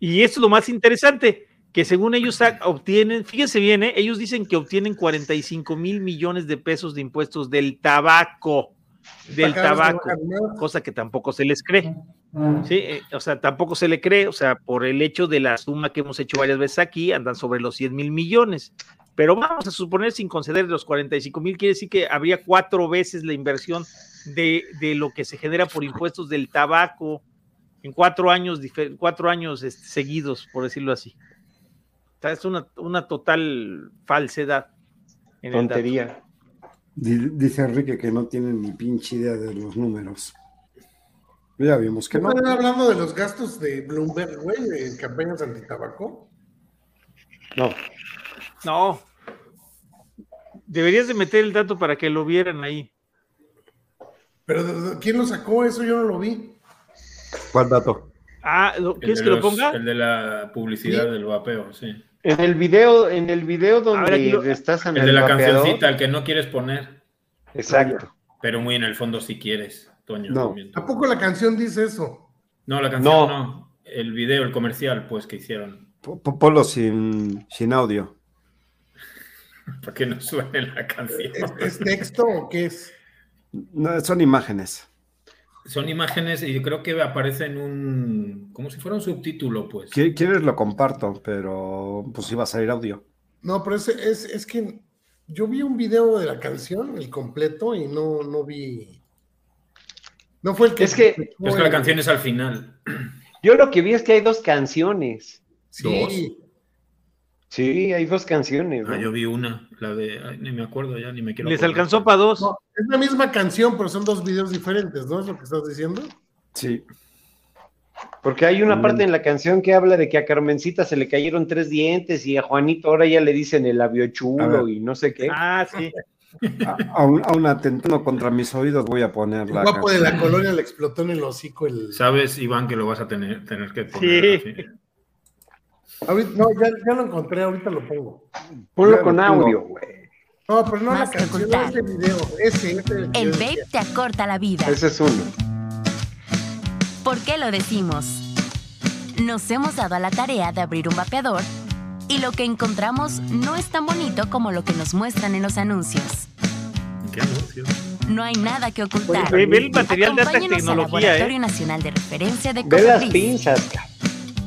Y esto es lo más interesante, que según ellos obtienen, fíjense bien, ¿eh? ellos dicen que obtienen 45 mil millones de pesos de impuestos del tabaco, del tabaco, cosa que tampoco se les cree. Sí, eh, o sea, tampoco se le cree, o sea, por el hecho de la suma que hemos hecho varias veces aquí, andan sobre los 100 mil millones. Pero vamos a suponer sin conceder los 45 mil, quiere decir que habría cuatro veces la inversión de, lo que se genera por impuestos del tabaco en cuatro años, cuatro años este, seguidos, por decirlo así. es una, una total falsedad. Tontería. Dice Enrique que no tienen ni pinche idea de los números. Ya vimos que no. ¿Están hablando de los gastos de Bloomberg, güey, en campañas anti-tabaco? No. No. Deberías de meter el dato para que lo vieran ahí. Pero ¿quién lo sacó? Eso yo no lo vi. ¿Cuál dato? Ah, ¿quieres que lo ponga? El de la publicidad del vapeo, sí. En el video, en el video donde estás en el, de la cancioncita, el que no quieres poner. Exacto. Pero muy en el fondo si quieres, Toño. No. ¿A poco la canción dice eso? No, la canción no. El video, el comercial, pues, que hicieron. Ponlo sin, sin audio. Para que no suene la canción. ¿Es, texto o qué es? No, son imágenes. Son imágenes y yo creo que aparece en un. como si fuera un subtítulo, pues. Quieres lo comparto, pero pues iba a salir audio. No, pero es, es, que yo vi un video de la canción, el completo, y no, no vi. No fue el que. Es que, es que la canción es al final. Yo lo que vi es que hay dos canciones. Sí. Sí, hay dos canciones. Ah, yo vi una, la de, ni me acuerdo ya, ni me quiero. Les alcanzó para dos. es la misma canción, pero son dos videos diferentes, ¿no? Es lo que estás diciendo. Sí. Porque hay una parte en la canción que habla de que a Carmencita se le cayeron tres dientes y a Juanito ahora ya le dicen el labio chulo y no sé qué. Ah, sí. Aún, aún atentando contra mis oídos voy a poner la. El guapo de la colonia le explotó en el hocico el. Sabes, Iván, que lo vas a tener, tener que poner. Sí. No, ya, lo encontré, ahorita lo pongo. Ponlo con audio, güey. No, pero no la canción, no ese video. Ese, ese. El vape te acorta la vida. Ese es uno. ¿Por qué lo decimos? Nos hemos dado a la tarea de abrir un vapeador y lo que encontramos no es tan bonito como lo que nos muestran en los anuncios. ¿Qué anuncios? No hay nada que ocultar. Oye, ve el material de alta tecnología, al Laboratorio ¿eh? Nacional de Referencia de Ve las pinzas,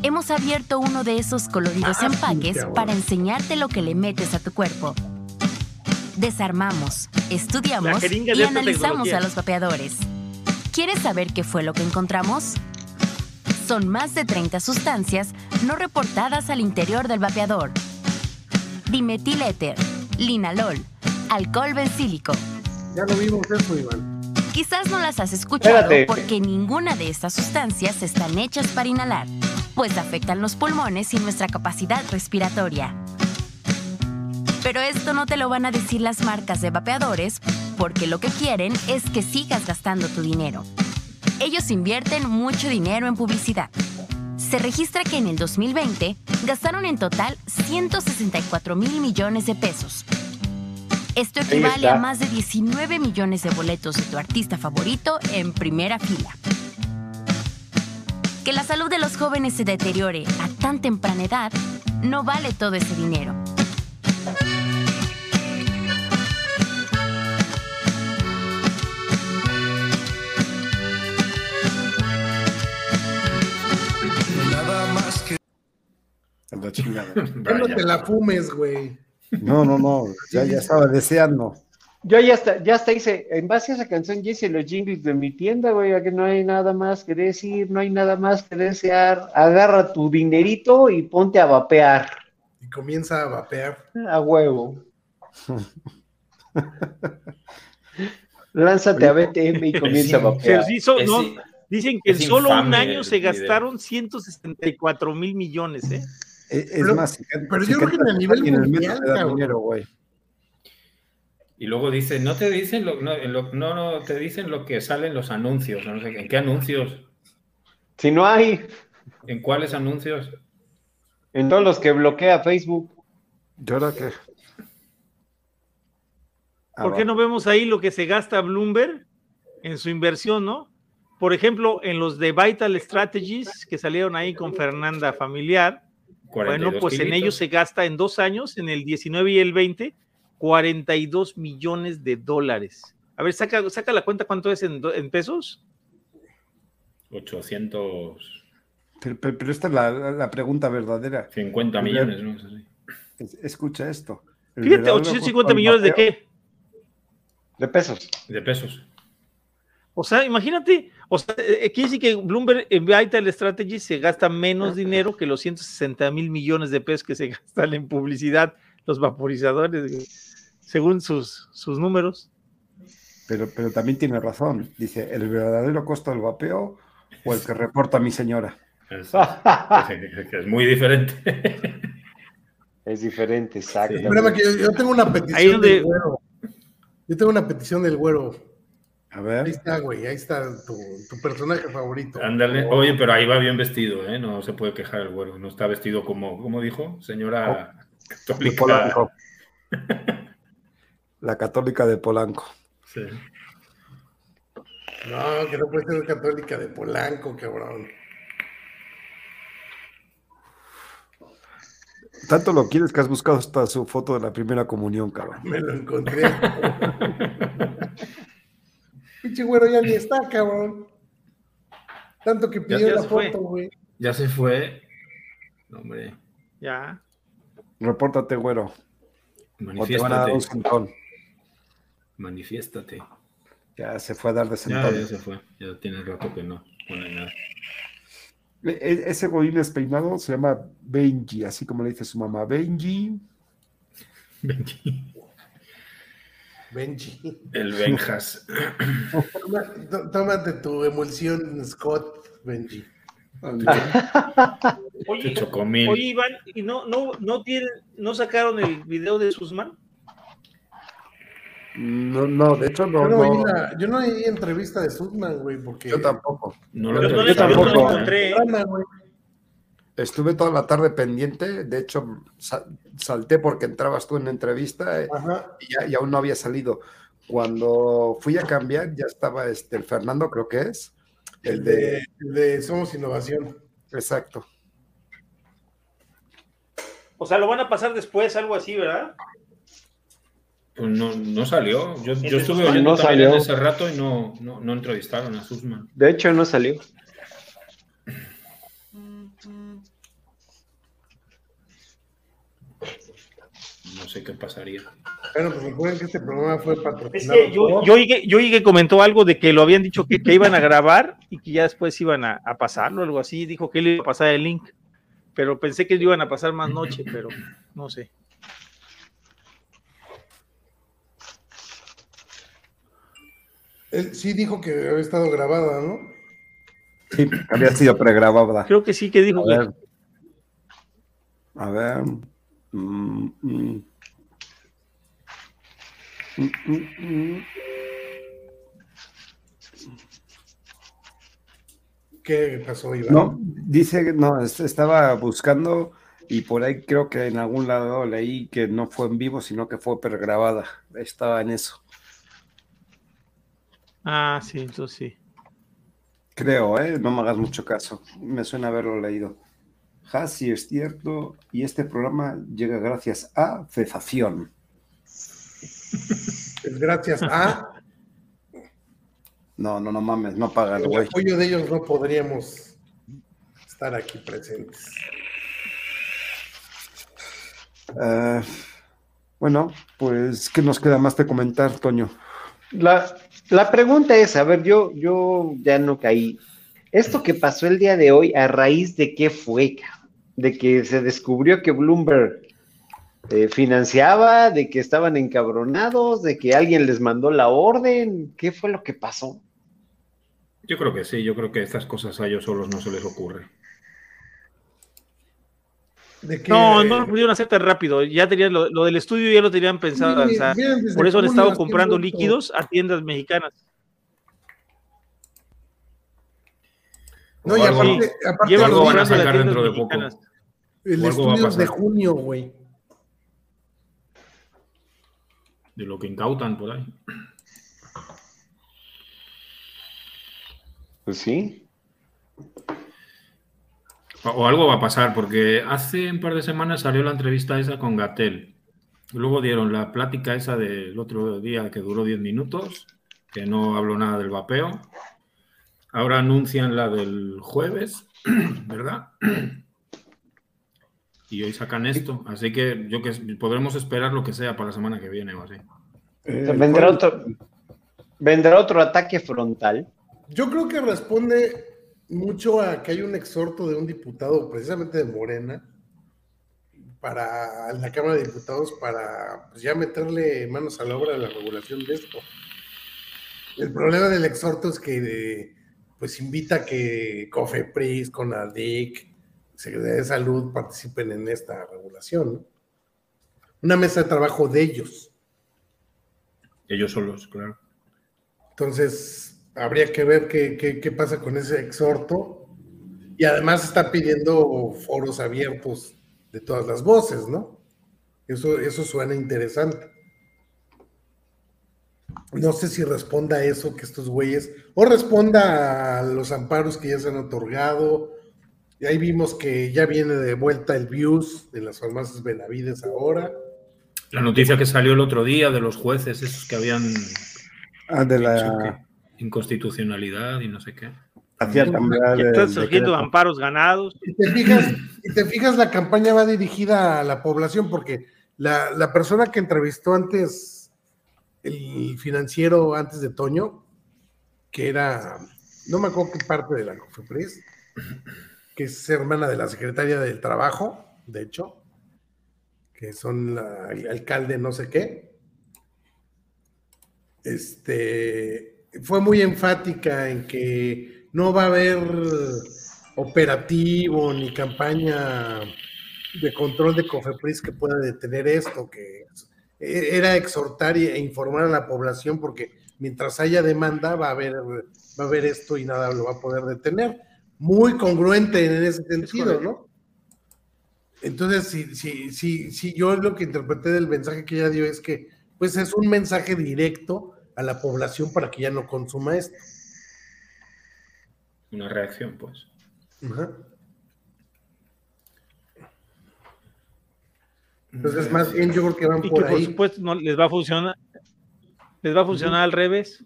Hemos abierto uno de esos coloridos Ah, empaques para enseñarte lo que le metes a tu cuerpo. Desarmamos, estudiamos y analizamos a los vapeadores. ¿Quieres saber qué fue lo que encontramos? Son más de 30 sustancias no reportadas al interior del vapeador. Dimetiléter, linalol, alcohol bencílico. Ya lo vimos eso, Iván. Quizás no las has escuchado Espérate. porque ninguna de estas sustancias están hechas para inhalar, pues afectan los pulmones y nuestra capacidad respiratoria. Pero esto no te lo van a decir las marcas de vapeadores porque lo que quieren es que sigas gastando tu dinero. Ellos invierten mucho dinero en publicidad. Se registra que en el 2020 gastaron en total 164 mil millones de pesos. Esto equivale a más de 19 millones de boletos de tu artista favorito en primera fila. Que la salud de los jóvenes se deteriore a tan temprana edad no vale todo ese dinero. La chingada. Ya no te la fumes, güey. No, no, no. Ya, ya estaba deseando. Yo ya hasta, ya hasta hice, en base a esa canción, ya hice los jingles de mi tienda, güey, a que no hay nada más que decir, no hay nada más que desear. Agarra tu dinerito y ponte a vapear. Y comienza a vapear. A huevo. Lánzate a BTM y comienza a vapear. sí, so- Es- no, dicen que en solo un año se video. gastaron 164 mil millones, ¿eh? Es, es Pero- más, pero yo creo que a nivel en el metro mundial, dinero, güey. Y luego dicen, no te dicen lo, no, en lo- no, no te dicen lo que sale en los anuncios, no sé. ¿En qué anuncios? Si no hay, ¿En cuáles anuncios? en todos los que bloquea Facebook. ¿Yo ahora qué? Ah, ¿Por qué no vemos ahí lo que se gasta Bloomberg en su inversión, no? Por ejemplo, en los de Vital Strategies que salieron ahí con Fernanda Familiar, bueno, 42 pues en ellos se gasta en dos años, en el 19 y el 20, 42 millones de dólares. A ver, saca, saca la cuenta cuánto es en, pesos. 850 Pero, pero- pero esta es la, pregunta verdadera. millones, ¿no? Es Escucha esto. El Fíjate, verdadero 850 costo del millones de qué. De pesos. De pesos. O sea, imagínate, o sea, eh, quiere decir que Bloomberg en Vital Strategy se gasta menos dinero que los 160 mil millones de pesos que se gastan en publicidad los vaporizadores, güey, según sus, sus números. Pero, pero también tiene razón. Dice, ¿el verdadero costo del vapeo o el que reporta mi señora? Es, es- es muy diferente. Es diferente, exacto. Que yo, yo tengo una petición Ahí del güero. Yo tengo una petición del güero. A Ahí ver. está, güey. Ahí está tu, tu personaje favorito. Ándale. Oye, pero ahí va bien vestido, ¿eh? No se puede quejar el güero. No está vestido como, ¿cómo dijo? Señora católica. La católica de Polanco. Sí. No, que no puede ser católica de Polanco, cabrón. Tanto lo quieres que has buscado hasta su foto de la primera comunión, cabrón. Me lo encontré. Pinche güero ya ni está, cabrón. Tanto que pidió ya la foto, güey. Ya se fue. No, Hombre, Ya. Repórtate, güero. O te van a dar un sentón. Manifiéstate. Ya se fue a dar de Ya, sentón. ya se fue. Ya tiene rato que no pone nada. E, e, ese godín despeinado se llama Benji, así como le dice su mamá. Benji. Benji. Benji. El Benjas. tómate tu emulsión, Scott, Benji. oye, oye, Iván, ¿y no, no, no, tienen, no sacaron el video de Susman? No, no, de hecho no. Yo no, Vi la, yo no vi entrevista de Sudman, güey, porque. Yo tampoco. No lo yo, yo tampoco. No encontré. Estuve toda la tarde pendiente, de hecho salté porque entrabas tú en la entrevista eh, y, ya, y, aún no había salido. Cuando fui a cambiar ya estaba este, el Fernando, creo que es. El, de, el de Somos Innovación. Exacto. O sea, lo van a pasar después, algo así, ¿verdad? Pues no, no salió. Yo, yo estuve oyendo no también en ese rato y no, no, no entrevistaron a Susman. De hecho, no salió. No sé qué pasaría. Bueno, pues recuerden que este programa fue patrocinado. Es que yo, yo, oí que, yo que comentó algo de que lo habían dicho que, que iban a grabar y que ya después iban a, a, pasarlo, algo así. Dijo que él iba a pasar el link, pero pensé que lo iban a pasar más noche, pero no sé. Él sí dijo que había estado grabada, ¿no? Sí, había sido pregrabada. Creo que sí que dijo a que. Ver. A ver. Mm, mm. Mm, ¿Qué pasó, Iván? No, dice que no, estaba buscando y por ahí creo que en algún lado leí que no fue en vivo, sino que fue pregrabada. Estaba en eso. Ah, sí, entonces sí. Creo, ¿eh? No me hagas mucho caso. Me suena haberlo leído. Ja, sí es cierto. Y este programa llega gracias a cesación. Es gracias a. No, no, no mames, no pagan. El apoyo de ellos no podríamos estar aquí presentes. Uh, bueno, pues, ¿qué nos queda más de comentar, Toño? La, la pregunta es, a ver, yo, yo ya no caí. ¿Esto que pasó el día de hoy, a raíz de qué fue? De que se descubrió que Bloomberg eh, financiaba, de que estaban encabronados, de que alguien les mandó la orden. ¿Qué fue lo que pasó? Yo creo que sí, yo creo que estas cosas a ellos solos no se les ocurre. No, no lo pudieron hacer tan rápido. Ya tenían lo, del estudio, ya lo tenían pensado. por eso han estado comprando líquidos a tiendas mexicanas. No, y aparte, aparte llevan algo van a sacar dentro de poco. El estudio es de junio, güey. De lo que incautan por ahí. Pues sí. O algo va a pasar, porque hace un par de semanas salió la entrevista esa con Gatel. Luego dieron la plática esa del otro día que duró 10 minutos, que no habló nada del vapeo. Ahora anuncian la del jueves, ¿verdad? Y hoy sacan esto. Así que yo que podremos esperar lo que sea para la semana que viene o así. Eh, vendrá, otro, vendrá otro ataque frontal. Yo creo que responde mucho a que hay un exhorto de un diputado, precisamente de Morena, para la Cámara de Diputados para pues, ya meterle manos a la obra de la regulación de esto. El problema del exhorto es que pues invita a que COFEPRIS, CONADIC, Secretaría de Salud participen en esta regulación. Una mesa de trabajo de ellos. Ellos solos, claro. Entonces, habría que ver qué, qué, pasa con ese exhorto. Y además está pidiendo foros abiertos de todas las voces, ¿no? Eso, eso suena interesante. No sé si responda a eso que estos güeyes, o responda a los amparos que ya se han otorgado. Y ahí vimos que ya viene de vuelta el views de las farmacias Benavides ahora. La noticia que salió el otro día de los jueces, esos que habían. Ah, de la inconstitucionalidad y no sé qué. Hacía Están surgiendo amparos ganados. Y te, fijas, y te fijas, la campaña va dirigida a la población porque la, la, persona que entrevistó antes, el financiero antes de Toño, que era, no me acuerdo qué parte de la COFEPRIS, que es hermana de la secretaria del Trabajo, de hecho, que son el alcalde no sé qué. Este, fue muy enfática en que no va a haber operativo ni campaña de control de Cofepris que pueda detener esto, que era exhortar e informar a la población porque mientras haya demanda va a haber, va a haber esto y nada lo va a poder detener. Muy congruente en ese sentido, ¿no? Entonces, sí, sí, sí, sí, yo lo que interpreté del mensaje que ella dio es que, pues es un mensaje directo a la población para que ya no consuma esto. Una reacción, pues. Entonces, más bien yo creo que van y por que por supuesto no les va a funcionar. ¿Les va a funcionar al revés?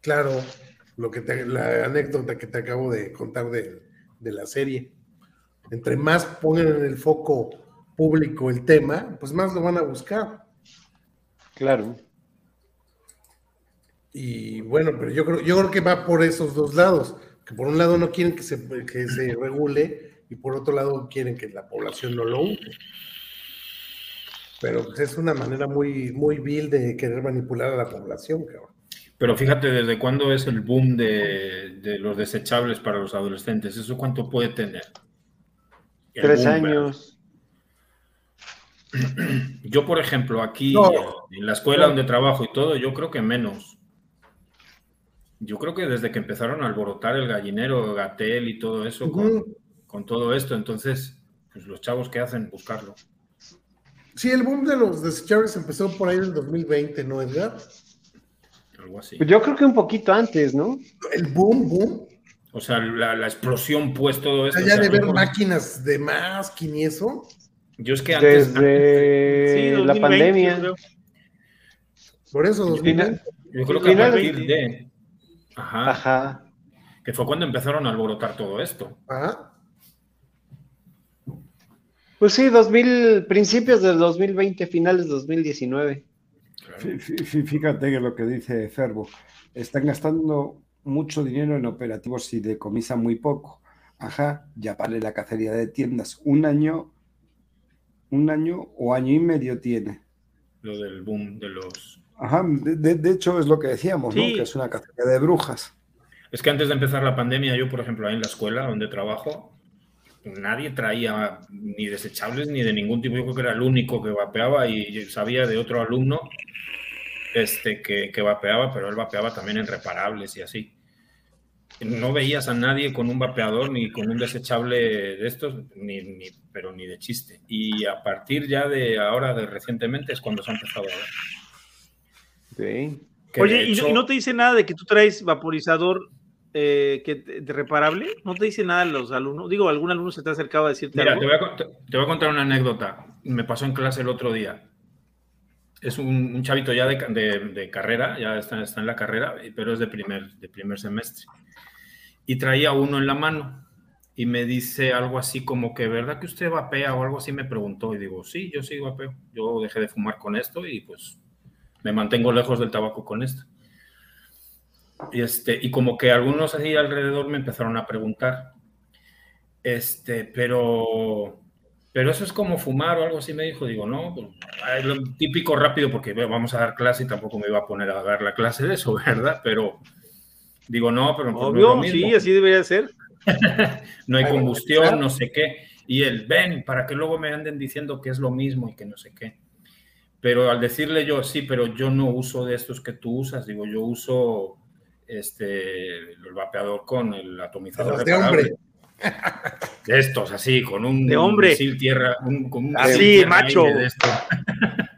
Claro, lo que la anécdota que te acabo de contar de, de la serie. Entre más pongan en el foco público el tema, pues más lo van a buscar. Claro. Y bueno, pero yo creo, yo creo que va por esos dos lados, que por un lado no quieren que se, que se regule y por otro lado quieren que la población no lo use. Pero pues, es una manera muy, muy vil de querer manipular a la población, cabrón. Pero fíjate, ¿desde cuándo es el boom de, de los desechables para los adolescentes? ¿Eso cuánto puede tener? Tres años. Yo, por ejemplo, aquí en la escuela donde trabajo y todo, yo creo que menos. Yo creo que desde que empezaron a alborotar el gallinero, Gatel y todo eso, con, todo esto, entonces, pues los chavos que hacen, buscarlo. Sí, el boom de los desechables empezó por ahí en el 2020, ¿no, Edgar? Algo así. Pues yo creo que un poquito antes, ¿no? El boom, boom. O sea, la, explosión, pues todo esto. Allá de ver máquinas de más y eso. Yo es que antes. Desde la pandemia. Por eso, 2020. Yo creo que a partir de. Ajá. Ajá. Que fue cuando empezaron a alborotar todo esto. Ajá. Pues sí, 2000, principios del 2020, finales de 2019. Fíjate que lo que dice Ferbo, están gastando mucho dinero en operativos y decomisan muy poco. Ajá, ya vale la cacería de tiendas. Un año, un año o año y medio tiene. Lo del boom de los Ajá, de, hecho es lo que decíamos, ¿no? Que es una cacería de brujas. Es que antes de empezar la pandemia, yo, por ejemplo, ahí en la escuela donde trabajo, nadie traía ni desechables ni de ningún tipo. Yo creo que era el único que vapeaba y sabía de otro alumno este, que, que vapeaba, pero él vapeaba también en reparables y así. No veías a nadie con un vapeador ni con un desechable de estos, ni, ni, pero ni de chiste. Y a partir ya de ahora, de recientemente, es cuando se ha empezado a ver. Oye, ¿y, no te dice nada de que tú traes vaporizador eh, que, de reparable? ¿No te dice nada los alumnos? Digo, ¿algún alumno se te ha acercado a decirte Mira, Te, voy a, te voy a, contar una anécdota. Me pasó en clase el otro día. Es un, chavito ya de, carrera, ya está, está, en la carrera, pero es de primer, de primer semestre. Y traía uno en la mano y me dice algo así como que, ¿verdad que usted vapea o algo así? Me preguntó y digo, sí, yo sí vapeo. Yo dejé de fumar con esto y pues me mantengo lejos del tabaco con esto. Y, este, y como que algunos ahí alrededor me empezaron a preguntar, este, pero, pero eso es como fumar o algo así, me dijo. Digo, no, pues, lo típico rápido porque vamos a dar clase y tampoco me iba a poner a dar la clase de eso, ¿verdad? Pero digo, no, pero pues, Obvio, sí, así debería ser. no hay combustión, no sé qué. Y él, ven, para que luego me anden diciendo que es lo mismo y que no sé qué. Pero al decirle yo, sí, pero yo no uso de estos que tú usas, digo, yo uso este, el vapeador con el atomizador de hombre. De estos, así, con un de hombre. tierra, un, con así, macho.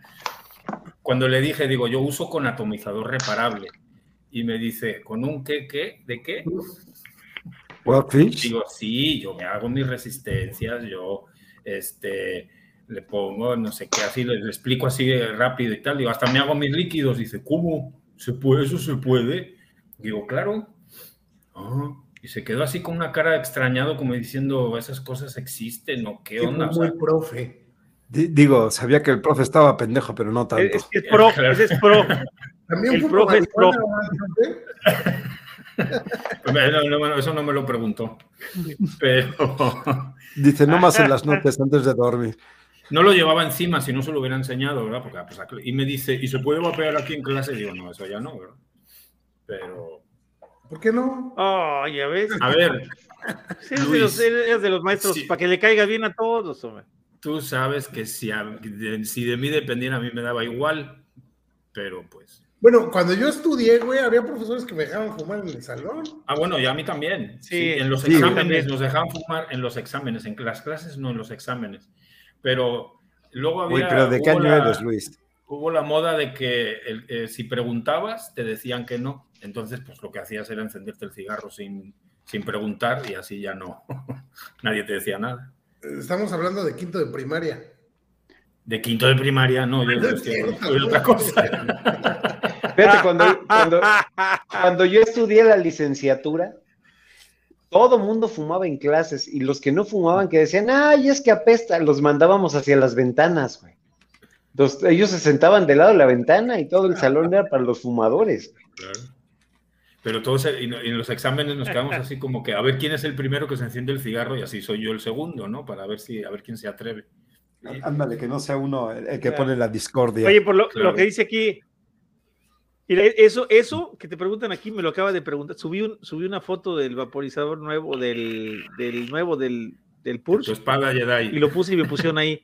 Cuando le dije, digo, yo uso con atomizador reparable. Y me dice, ¿con un qué, qué? ¿De qué? Digo, sí, yo me hago mis resistencias, yo, este, le pongo no sé qué, así le, explico así rápido y tal. Digo, hasta me hago mis líquidos. Dice, ¿cómo? ¿Se puede? ¿Eso se puede? Digo, claro. Ah, y se quedó así con una cara extrañado, como diciendo, esas cosas existen, ¿o qué onda? Muy profe. digo, sabía que el profe estaba pendejo, pero no tanto. Es, es pro, ese es pro. También el profe es pro. me eso no me lo preguntó. Pero. Dice, no más en las noches antes de dormir. No lo llevaba encima si no se lo hubiera enseñado, ¿verdad? Porque, pues, y me dice, ¿y se puede vapear aquí en clase? Y digo, no, eso ya no, ¿verdad? Pero. ¿Por qué no? Oh, ya ves. A ver. Sí, es, de los, maestros, para que le caiga bien a todos, hombre. Tú sabes que si, si de mí dependiera, a mí me daba igual, pero pues. Bueno, cuando yo estudié, güey, había profesores que me dejaban fumar en el salón. Ah, bueno, y a mí también. Sí, en los exámenes nos dejaban fumar en los exámenes, en las clases no en los exámenes. Pero luego había. Uy, pero ¿de qué año eres, Luis? Hubo la moda de que eh, si preguntabas, te decían que no. Entonces, pues lo que hacías era encenderte el cigarro sin, sin preguntar y así ya no. Nadie te decía nada. Estamos hablando de quinto de primaria. De quinto de primaria, no, yo no otra cosa. Fíjate, cuando, yo estudié la licenciatura, todo mundo fumaba en clases y los que no fumaban, que decían, ay, es que apesta, los mandábamos hacia las ventanas, güey. ellos se sentaban del lado de la ventana y todo el salón era para los fumadores. Claro. Pero todos en los exámenes nos quedamos así como que a ver quién es el primero que se enciende el cigarro y así soy yo el segundo, ¿no? Para ver si a ver quién se atreve. Ándale, que no sea uno el que pone la discordia. Oye, por lo, lo que dice aquí, eso, eso que te preguntan aquí, me lo acaba de preguntar. Subí, un, subí una foto del vaporizador nuevo, del, del nuevo, del, del Pulse. espada Jedi. Y lo puse y me pusieron ahí.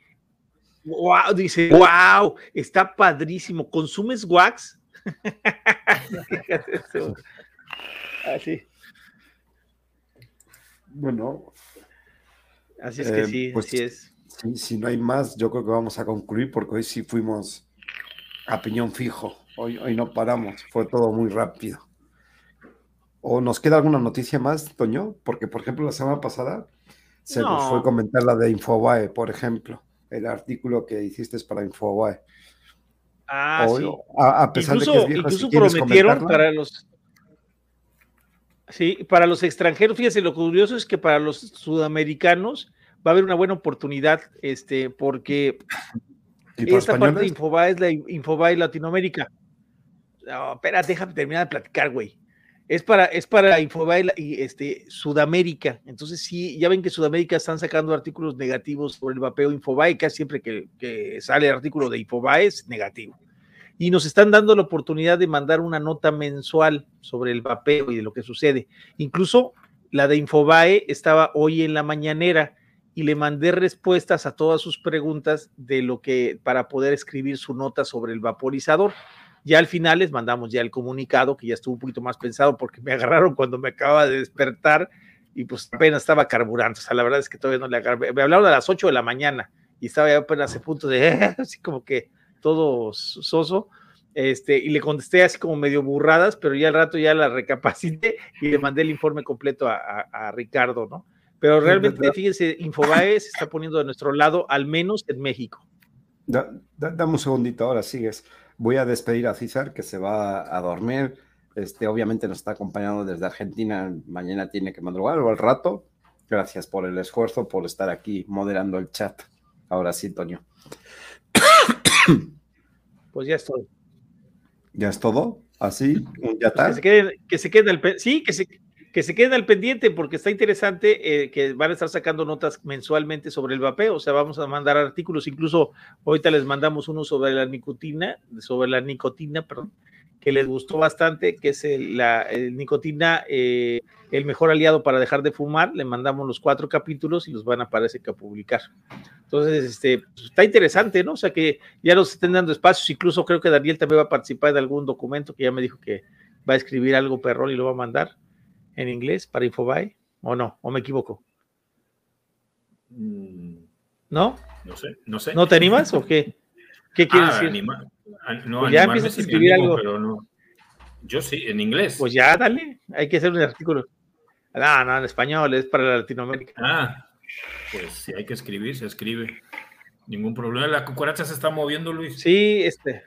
Wow, dice, wow, está padrísimo. ¿Consumes wax? Así. Bueno. Así es que eh, sí, pues, así es. si no hay más, yo creo que vamos a concluir porque hoy sí fuimos a piñón fijo. Hoy, hoy no paramos, fue todo muy rápido. ¿O nos queda alguna noticia más, Toño? Porque, por ejemplo, la semana pasada se nos fue a comentar la de Infobae, por ejemplo, el artículo que hiciste para Infobae. Ah, sí. A, pesar de que es viejo, incluso prometieron para los. Sí, para los extranjeros, fíjese, lo curioso es que para los sudamericanos va a haber una buena oportunidad, este, porque esta parte de Infobae es la Infobae Latinoamérica. No, espera, déjame terminar de platicar, güey. Es para, es para y este, Sudamérica. Entonces, sí, ya ven que Sudamérica están sacando artículos negativos sobre el vapeo Infobae, casi siempre que, que sale el artículo de Infobae es negativo. Y nos están dando la oportunidad de mandar una nota mensual sobre el vapeo y de lo que sucede. Incluso la de Infobae estaba hoy en la mañanera y le mandé respuestas a todas sus preguntas de lo que para poder escribir su nota sobre el vaporizador. Ya al final les mandamos ya el comunicado, que ya estuvo un poquito más pensado porque me agarraron cuando me acaba de despertar y pues apenas estaba carburando. O sea, la verdad es que todavía no le agarré. Me hablaron a las 8 de la mañana y estaba ya apenas a punto de, así como que todo soso. Este, y le contesté así como medio burradas, pero ya al rato ya la recapacité y le mandé el informe completo a, a, Ricardo, ¿no? Pero realmente, fíjense, Infobae se está poniendo de nuestro lado, al menos en México. dame un segundito, ahora sigues. Voy a despedir a César, que se va a dormir. Este, obviamente nos está acompañando desde Argentina. Mañana tiene que madrugar o al rato. Gracias por el esfuerzo, por estar aquí moderando el chat. Ahora sí, Toño. Pues ya estoy. ¿Ya es todo? ¿Así? ¿Ya está? que se quede, que se quede al, sí, que se, que se queden al pendiente porque está interesante eh, que van a estar sacando notas mensualmente sobre el vapeo, o sea, vamos a mandar artículos, incluso ahorita les mandamos uno sobre la nicotina, sobre la nicotina, perdón, que les gustó bastante, que es la nicotina, eh, el mejor aliado para dejar de fumar, le mandamos los cuatro capítulos y los van a parece que a publicar. Entonces, este, pues, está interesante, ¿no? O sea, que ya los estén dando espacios, incluso creo que Daniel también va a participar de algún documento que ya me dijo que va a escribir algo perrón y lo va a mandar en inglés para Infobae o no? ¿O me equivoco? Mm. ¿No? No sé, no sé. ¿No te animas o qué? ¿Qué quieres ah, decir? Ah, no, pues ya empiezas a escribir algo. Pero no. Yo sí, en inglés. Pues ya, dale, hay que hacer un artículo. No, no, en español, es para Latinoamérica. Ah, pues si hay que escribir, se escribe. Ningún problema. La cucaracha se está moviendo, Luis. Sí, este.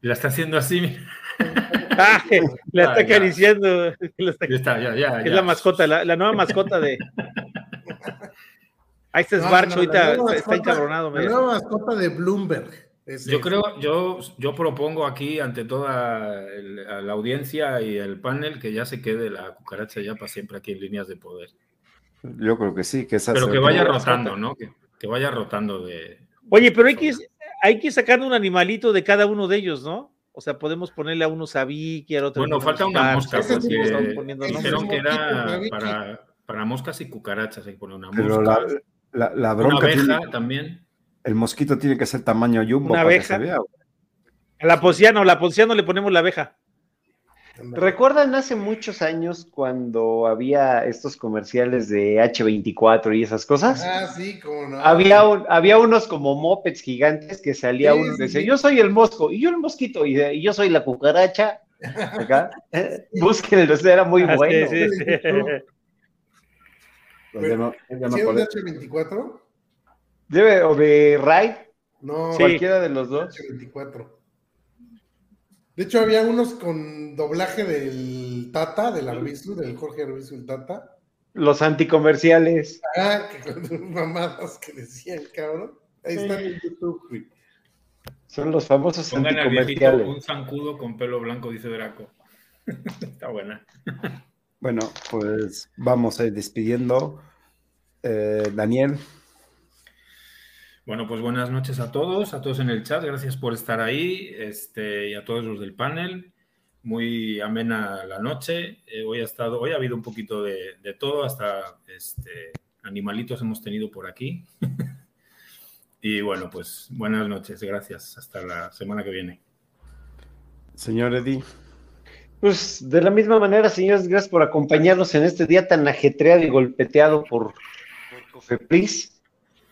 La está haciendo así. Ah, la está acariciando. es la mascota, la, nueva mascota de. Ahí está Sbarch, ahorita está encabronado. La nueva mascota de Bloomberg. yo creo, yo, yo propongo aquí ante toda la audiencia y el panel que ya se quede la cucaracha ya para siempre aquí en líneas de poder. Yo creo que sí, que Pero que vaya rotando, ¿no? Que, vaya rotando de. Oye, pero hay que, hay que sacar un animalito de cada uno de ellos, ¿no? O sea, podemos ponerle a uno Sabiki, al otro. Bueno, falta una mosca, porque dijeron que era para, para, moscas y cucarachas. Hay que poner una mosca. la, la, bronca. Una abeja también. El mosquito tiene que ser tamaño jumbo. Una abeja. A la posiano, la posiano le ponemos la abeja. ¿Recuerdan hace muchos años cuando había estos comerciales de H24 y esas cosas? Ah, sí, como no. Había, había unos como mopeds gigantes que salía uno y decía, yo soy el mosco, y yo el mosquito, y, yo soy la cucaracha. Acá. Búsquenlo, era muy ah, bueno. Sí, sí, H24? Debe, o de Ray. No, cualquiera de los dos. 24. De hecho, había unos con doblaje del Tata, del Arbizu, del Jorge Arbizu, el Tata. Los anticomerciales. Ah, que con mamadas que decían, cabrón. Ahí está en YouTube, güey. Son los famosos Pongan anticomerciales. un zancudo con pelo blanco, dice Draco. está buena. Bueno, pues vamos a ir despidiendo. Eh, Daniel, bueno, pues buenas noches a todos, a todos en el chat, gracias por estar ahí este, y a todos los del panel. Muy amena la noche. Eh, hoy ha estado, hoy ha habido un poquito de, todo, hasta este, animalitos hemos tenido por aquí. y bueno, pues buenas noches, gracias. Hasta la semana que viene. Señor Eddie. Pues de la misma manera, señores, gracias por acompañarnos en este día tan ajetreado y golpeteado por, por Cofepris.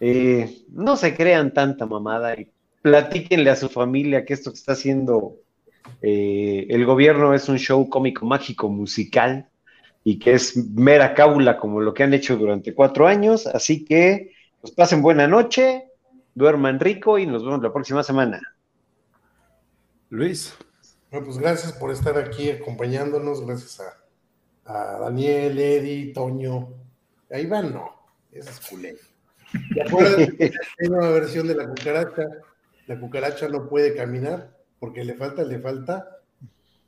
Eh, no se crean tanta mamada y platíquenle a su familia que esto que está haciendo eh, el gobierno es un show cómico, mágico, musical y que es mera cábula como lo que han hecho durante cuatro años. Así que, pues pasen buena noche, duerman rico y nos vemos la próxima semana. Luis. Bueno, pues gracias por estar aquí acompañándonos, gracias a, a Daniel, Eddie, Toño. Ahí van, no, es culé. Hay una versión de la cucaracha. La cucaracha no puede caminar porque le falta, le falta.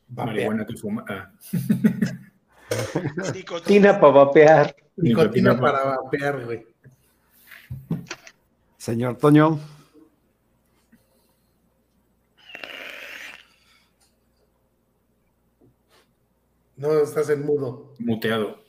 Marihuana que fuma. Ah. Nicotina para vapear. Nicotina para vapear, güey. Señor Toño. No, estás en mudo. Muteado.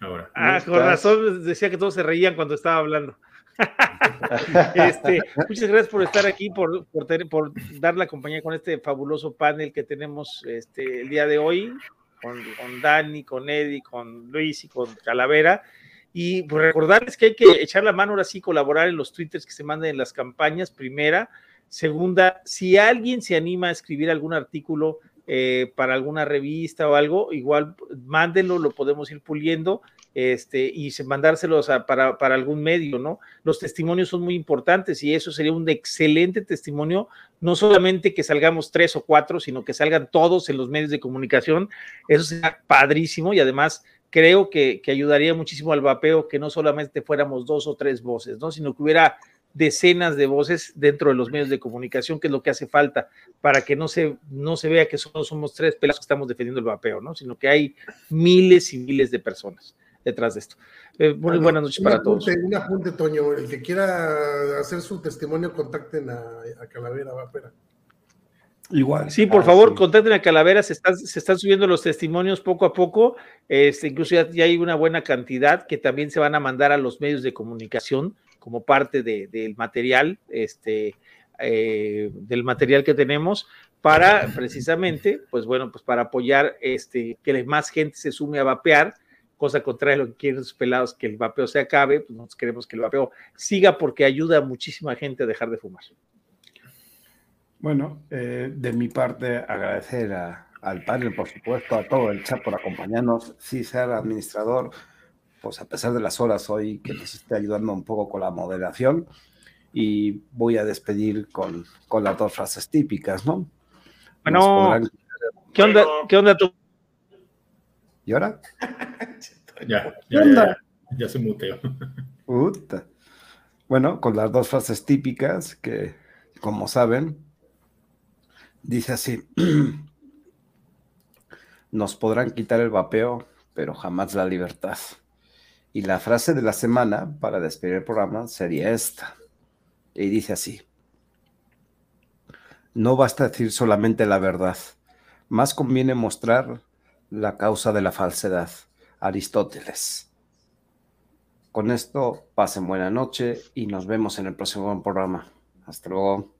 Ahora. Ah, con razón decía que todos se reían cuando estaba hablando. este, muchas gracias por estar aquí, por, por, dar la compañía con este fabuloso panel que tenemos este, el día de hoy, con, con Dani, con Eddie, con Luis y con Calavera. Y pues recordarles que hay que echar la mano ahora sí, colaborar en los twitters que se manden en las campañas, primera. Segunda, si alguien se anima a escribir algún artículo eh, para alguna revista o algo, igual mándenlo, lo podemos ir puliendo este, y mandárselos para, para, algún medio, ¿no? Los testimonios son muy importantes y eso sería un excelente testimonio, no solamente que salgamos tres o cuatro, sino que salgan todos en los medios de comunicación, eso sería padrísimo y además creo que, que ayudaría muchísimo al vapeo que no solamente fuéramos dos o tres voces, ¿no? Sino que hubiera decenas de voces dentro de los medios de comunicación, que es lo que hace falta para que no se, no se vea que solo somos tres pelas que estamos defendiendo el vapeo, ¿no? Sino que hay miles y miles de personas detrás de esto. Eh, muy buenas noches para todos. Un apunte, Toño. El que quiera hacer su testimonio, contacten a, Calavera Vapera. Igual. Sí, por ah, favor, contacten a Calavera, se están, se están subiendo los testimonios poco a poco, este, incluso ya, hay una buena cantidad que también se van a mandar a los medios de comunicación como parte del material, este, eh, del material que tenemos para precisamente, pues bueno, pues para apoyar este, que más gente se sume a vapear, cosa contraria a lo que quieren los pelados, que el vapeo se acabe, pues nosotros queremos que el vapeo siga porque ayuda a muchísima gente a dejar de fumar. Bueno, eh, de mi parte, agradecer al panel, por supuesto, a todo el chat por acompañarnos, ser administrador, pues a pesar de las horas hoy que nos esté ayudando un poco con la moderación y voy a despedir con, con las dos frases típicas, ¿no? Bueno, ¿qué onda, ¿qué onda tú? ¿Y ahora? ya, ya, ya, ya, se muteó. Puta. Bueno, con las dos frases típicas que, como saben, dice así, nos podrán quitar el vapeo, pero jamás la libertad. Y la frase de la semana para despedir el programa sería esta. Y dice así, no basta decir solamente la verdad, más conviene mostrar la causa de la falsedad. Aristóteles. Con esto, pasen buena noche y nos vemos en el próximo programa. Hasta luego.